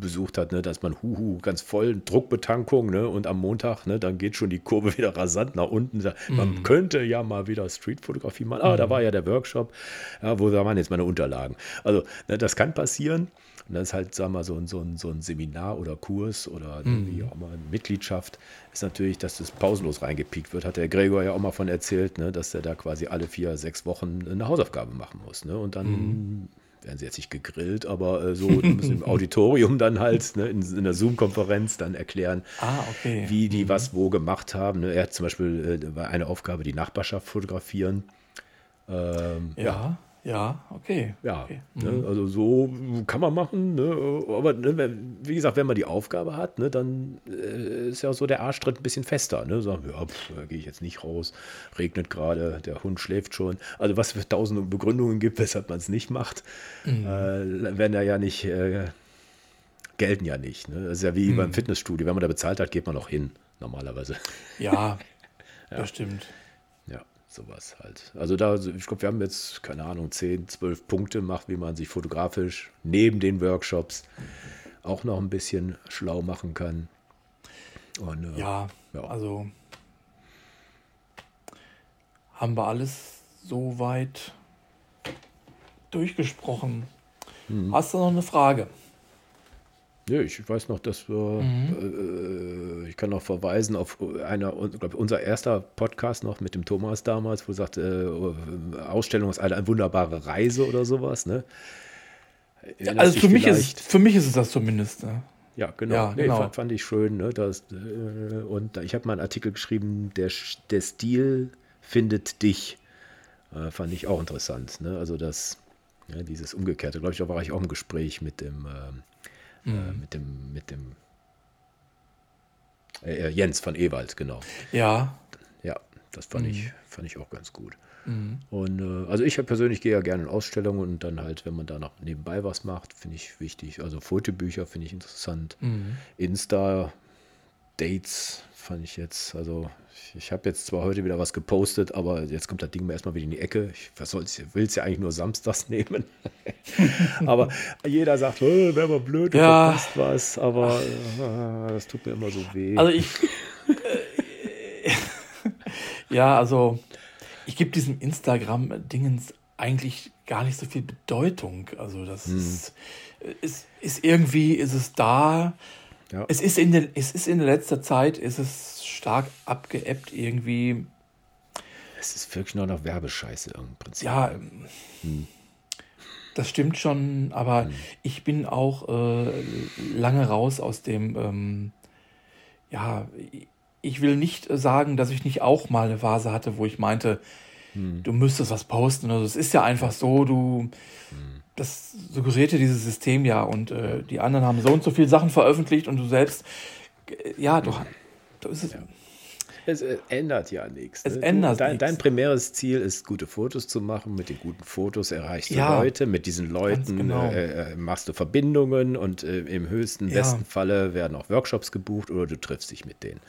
Speaker 2: besucht hat, ne, dass man huhu, ganz voll Druckbetankung ne, und am Montag, ne, dann geht schon die Kurve wieder rasant nach unten. Mhm. Man könnte ja mal wieder Streetfotografie machen. Ah, mhm. da war ja der Workshop. Ja, wo waren jetzt meine Unterlagen? Also, ne, das kann passieren. Und das ist halt, sagen wir mal, so ein, so ein, so ein Seminar oder Kurs oder mhm. wie auch immer, eine Mitgliedschaft, ist natürlich, dass das pausenlos reingepiekt wird. Hat der Gregor ja auch mal von erzählt, ne, dass er da quasi alle vier, sechs Wochen eine Hausaufgabe machen muss. Ne? Und dann mhm. werden sie jetzt nicht gegrillt, aber äh, so müssen im Auditorium dann halt ne, in, in der Zoom-Konferenz dann erklären,
Speaker 1: ah, okay.
Speaker 2: wie die mhm. was wo gemacht haben. Ne? Er hat zum Beispiel äh, eine Aufgabe, die Nachbarschaft fotografieren.
Speaker 1: Ähm, ja. ja. Ja, okay.
Speaker 2: Ja,
Speaker 1: okay.
Speaker 2: Ne, mhm. also so kann man machen. Ne, aber ne, wie gesagt, wenn man die Aufgabe hat, ne, dann äh, ist ja so der Arschtritt ein bisschen fester. Ne? Sagen wir, ja, da gehe ich jetzt nicht raus, regnet gerade, der Hund schläft schon. Also was für tausende Begründungen gibt, weshalb man es nicht macht, mhm. äh, werden da ja nicht, äh, gelten ja nicht. Ne? Das ist ja wie mhm. beim Fitnessstudio. Wenn man da bezahlt hat, geht man auch hin, normalerweise.
Speaker 1: Ja, ja. das stimmt
Speaker 2: sowas halt. Also da, ich glaube, wir haben jetzt, keine Ahnung, 10, 12 Punkte gemacht, wie man sich fotografisch neben den Workshops auch noch ein bisschen schlau machen kann.
Speaker 1: Und, äh, ja, ja, also haben wir alles soweit durchgesprochen. Hm. Hast du noch eine Frage?
Speaker 2: Ja, ich weiß noch, dass wir, mhm. äh, ich kann noch verweisen auf einer, glaube unser erster Podcast noch mit dem Thomas damals, wo er sagte, äh, Ausstellung ist eine, wunderbare Reise oder sowas. Ne?
Speaker 1: also für mich, ist, für mich ist es das zumindest. Ne?
Speaker 2: Ja, genau. Ja, nee, genau. Fand, fand, ich schön. Ne? Das, äh, und ich habe mal einen Artikel geschrieben, der, der Stil findet dich. Äh, fand ich auch interessant. Ne? Also das, ja, dieses Umgekehrte, glaube ich, da war ich auch im Gespräch mit dem ähm, äh, mhm. mit dem, mit dem äh, äh, Jens von Ewald, genau.
Speaker 1: Ja.
Speaker 2: Ja, das fand, mhm. ich, fand ich auch ganz gut. Mhm. Und äh, also ich persönlich gehe ja gerne in Ausstellungen und dann halt, wenn man da noch nebenbei was macht, finde ich wichtig. Also Fotobücher finde ich interessant. Mhm. Fand ich jetzt, also ich, ich habe jetzt zwar heute wieder was gepostet, aber jetzt kommt das Ding mir erstmal wieder in die Ecke. Ich will es ja eigentlich nur samstags nehmen. aber jeder sagt, oh, wäre mal blöd, du ja. verpasst was, aber äh, das tut mir immer so weh.
Speaker 1: Also ich, äh, ja, also ich gebe diesem Instagram-Dingens eigentlich gar nicht so viel Bedeutung. Also das hm. ist, ist, ist irgendwie, ist es da, ja. Es, ist in der, es ist in letzter Zeit ist es stark abgeebbt irgendwie.
Speaker 2: Es ist wirklich nur noch Werbescheiße im Prinzip.
Speaker 1: Ja, hm. das stimmt schon, aber hm. ich bin auch äh, lange raus aus dem, ähm, ja, ich will nicht sagen, dass ich nicht auch mal eine Phase hatte, wo ich meinte, hm. du müsstest was posten. Also es ist ja einfach so, du, hm das suggerierte dieses System ja und äh, die anderen haben so und so viele Sachen veröffentlicht und du selbst, äh, ja, du, du ist es. Ja.
Speaker 2: Es äh, ändert ja nichts.
Speaker 1: Es ne? ändert
Speaker 2: dein, dein, primäres Ziel ist, gute Fotos zu machen. Mit den guten Fotos erreichst du ja, Leute. Mit diesen Leuten genau. äh, äh, machst du Verbindungen und äh, im höchsten, ja. besten Falle werden auch Workshops gebucht oder du triffst dich mit denen.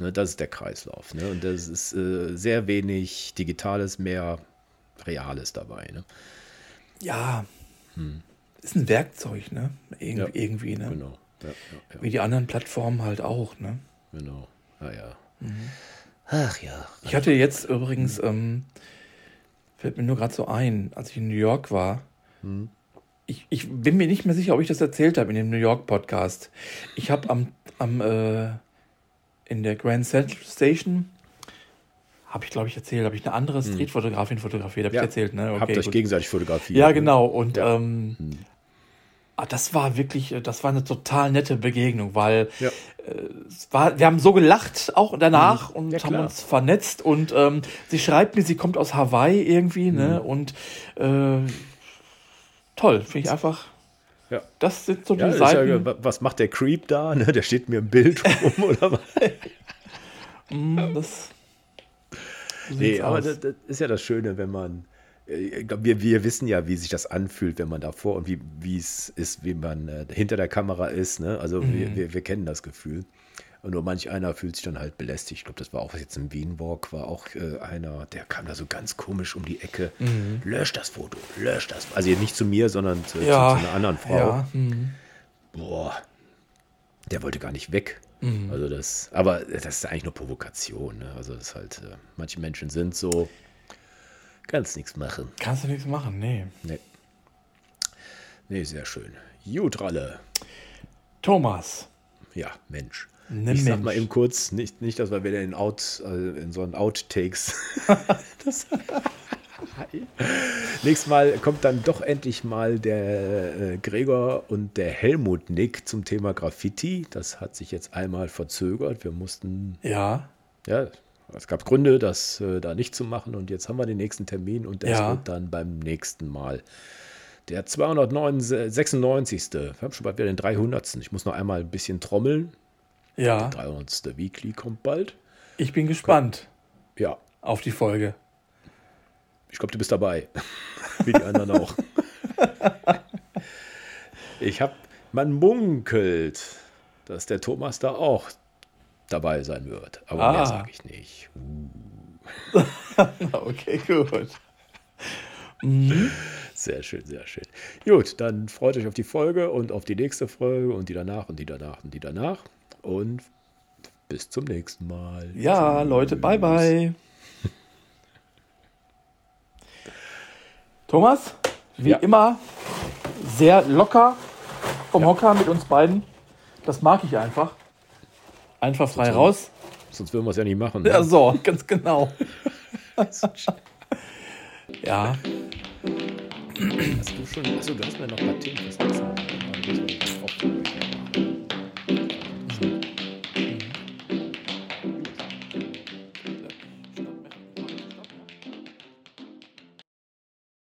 Speaker 2: Ne, das ist der Kreislauf. Ne? Und das ist äh, sehr wenig Digitales, mehr Reales dabei. Ne?
Speaker 1: Ja, hm. Ist ein Werkzeug, ne? Irg ja, irgendwie, ne? Genau. Ja, ja, Wie die anderen Plattformen halt auch, ne?
Speaker 2: Genau. Ah ja.
Speaker 1: Mhm.
Speaker 2: Ach ja.
Speaker 1: Ich hatte jetzt übrigens, ähm, fällt mir nur gerade so ein, als ich in New York war, mhm. ich, ich bin mir nicht mehr sicher, ob ich das erzählt habe in dem New York Podcast. Ich habe am, am äh, in der Grand Central Station habe ich, glaube ich, erzählt, habe ich eine andere hm. Streetfotografin fotografiert, habe ja. ich erzählt. Ne?
Speaker 2: Okay, Habt euch gegenseitig fotografiert.
Speaker 1: Ja, genau. Und ja. ähm, hm. ah, das war wirklich, das war eine total nette Begegnung, weil ja. äh, war, wir haben so gelacht auch danach hm. und haben uns vernetzt. Und ähm, sie schreibt mir, sie kommt aus Hawaii irgendwie, ne? Hm. Und äh, toll, finde ich einfach
Speaker 2: Ja.
Speaker 1: Das sind so die
Speaker 2: Ja,
Speaker 1: Seiten.
Speaker 2: ja, wa- was macht der Creep da? Ne? Der steht mir im Bild rum oder was?
Speaker 1: Mm, das so
Speaker 2: Nee, aber das, das ist ja das Schöne, wenn man. äh, glaub, wir, wir wissen ja, wie sich das anfühlt, wenn man davor und wie, wie es ist, wie man äh, hinter der Kamera ist. Ne? Also
Speaker 1: Mhm.
Speaker 2: wir, wir, wir kennen das Gefühl. Und nur manch einer fühlt sich dann halt belästigt. Ich glaube, das war auch was jetzt im Wien Walk, war auch äh, einer, der kam da so ganz komisch um die Ecke. Lösch das Foto, lösch das. Also nicht zu mir, sondern zu,
Speaker 1: Mhm. ja,
Speaker 2: zu, zu einer anderen Frau.
Speaker 1: Ja, mm.
Speaker 2: Boah, der wollte gar nicht weg.
Speaker 1: Mhm.
Speaker 2: Also das, aber das ist eigentlich nur Provokation. Ne? Also das ist halt, äh, manche Menschen sind so, kannst nichts machen.
Speaker 1: Kannst du nichts machen, nee.
Speaker 2: Nee. Nee, sehr schön. Gut, Ralle.
Speaker 1: Thomas.
Speaker 2: Ja, Mensch.
Speaker 1: Ne
Speaker 2: ich sag
Speaker 1: Mensch.
Speaker 2: mal eben kurz, nicht, nicht dass wir wieder in, Out, äh, in so einen Outtakes. das, Nächstes Mal kommt dann doch endlich mal der äh, Gregor und der Helmut Nick zum Thema Graffiti. Das hat sich jetzt einmal verzögert. Wir mussten
Speaker 1: Ja.
Speaker 2: ja, es gab Gründe, das äh, da nicht zu machen und jetzt haben wir den nächsten Termin und das
Speaker 1: Ja.
Speaker 2: wird dann beim nächsten Mal. Der 296. Wir haben schon bald wieder den 300. Ich muss noch einmal ein bisschen trommeln.
Speaker 1: Ja.
Speaker 2: 300. Weekly kommt bald.
Speaker 1: Ich bin gespannt
Speaker 2: Ja,
Speaker 1: auf die Folge.
Speaker 2: Ich glaube, du bist dabei. Wie die anderen auch. Ich habe, man munkelt, dass der Thomas da auch dabei sein wird. Aber
Speaker 1: Ah.
Speaker 2: mehr sage ich nicht.
Speaker 1: Okay, gut.
Speaker 2: Sehr schön, sehr schön. Gut, dann freut euch auf die Folge und auf die nächste Folge und die danach und die danach und die danach. Und bis zum nächsten Mal.
Speaker 1: Ja, Leute, bye bye. Thomas, wie
Speaker 2: Ja.
Speaker 1: immer, sehr locker vom Hocker mit uns beiden. Das mag ich einfach. Einfach frei
Speaker 2: Total.
Speaker 1: raus.
Speaker 2: Sonst würden wir es ja nicht machen. Ne?
Speaker 1: Ja, so, ganz genau. ja,
Speaker 2: Hast du schon, achso, du hast mir noch ein paar Themen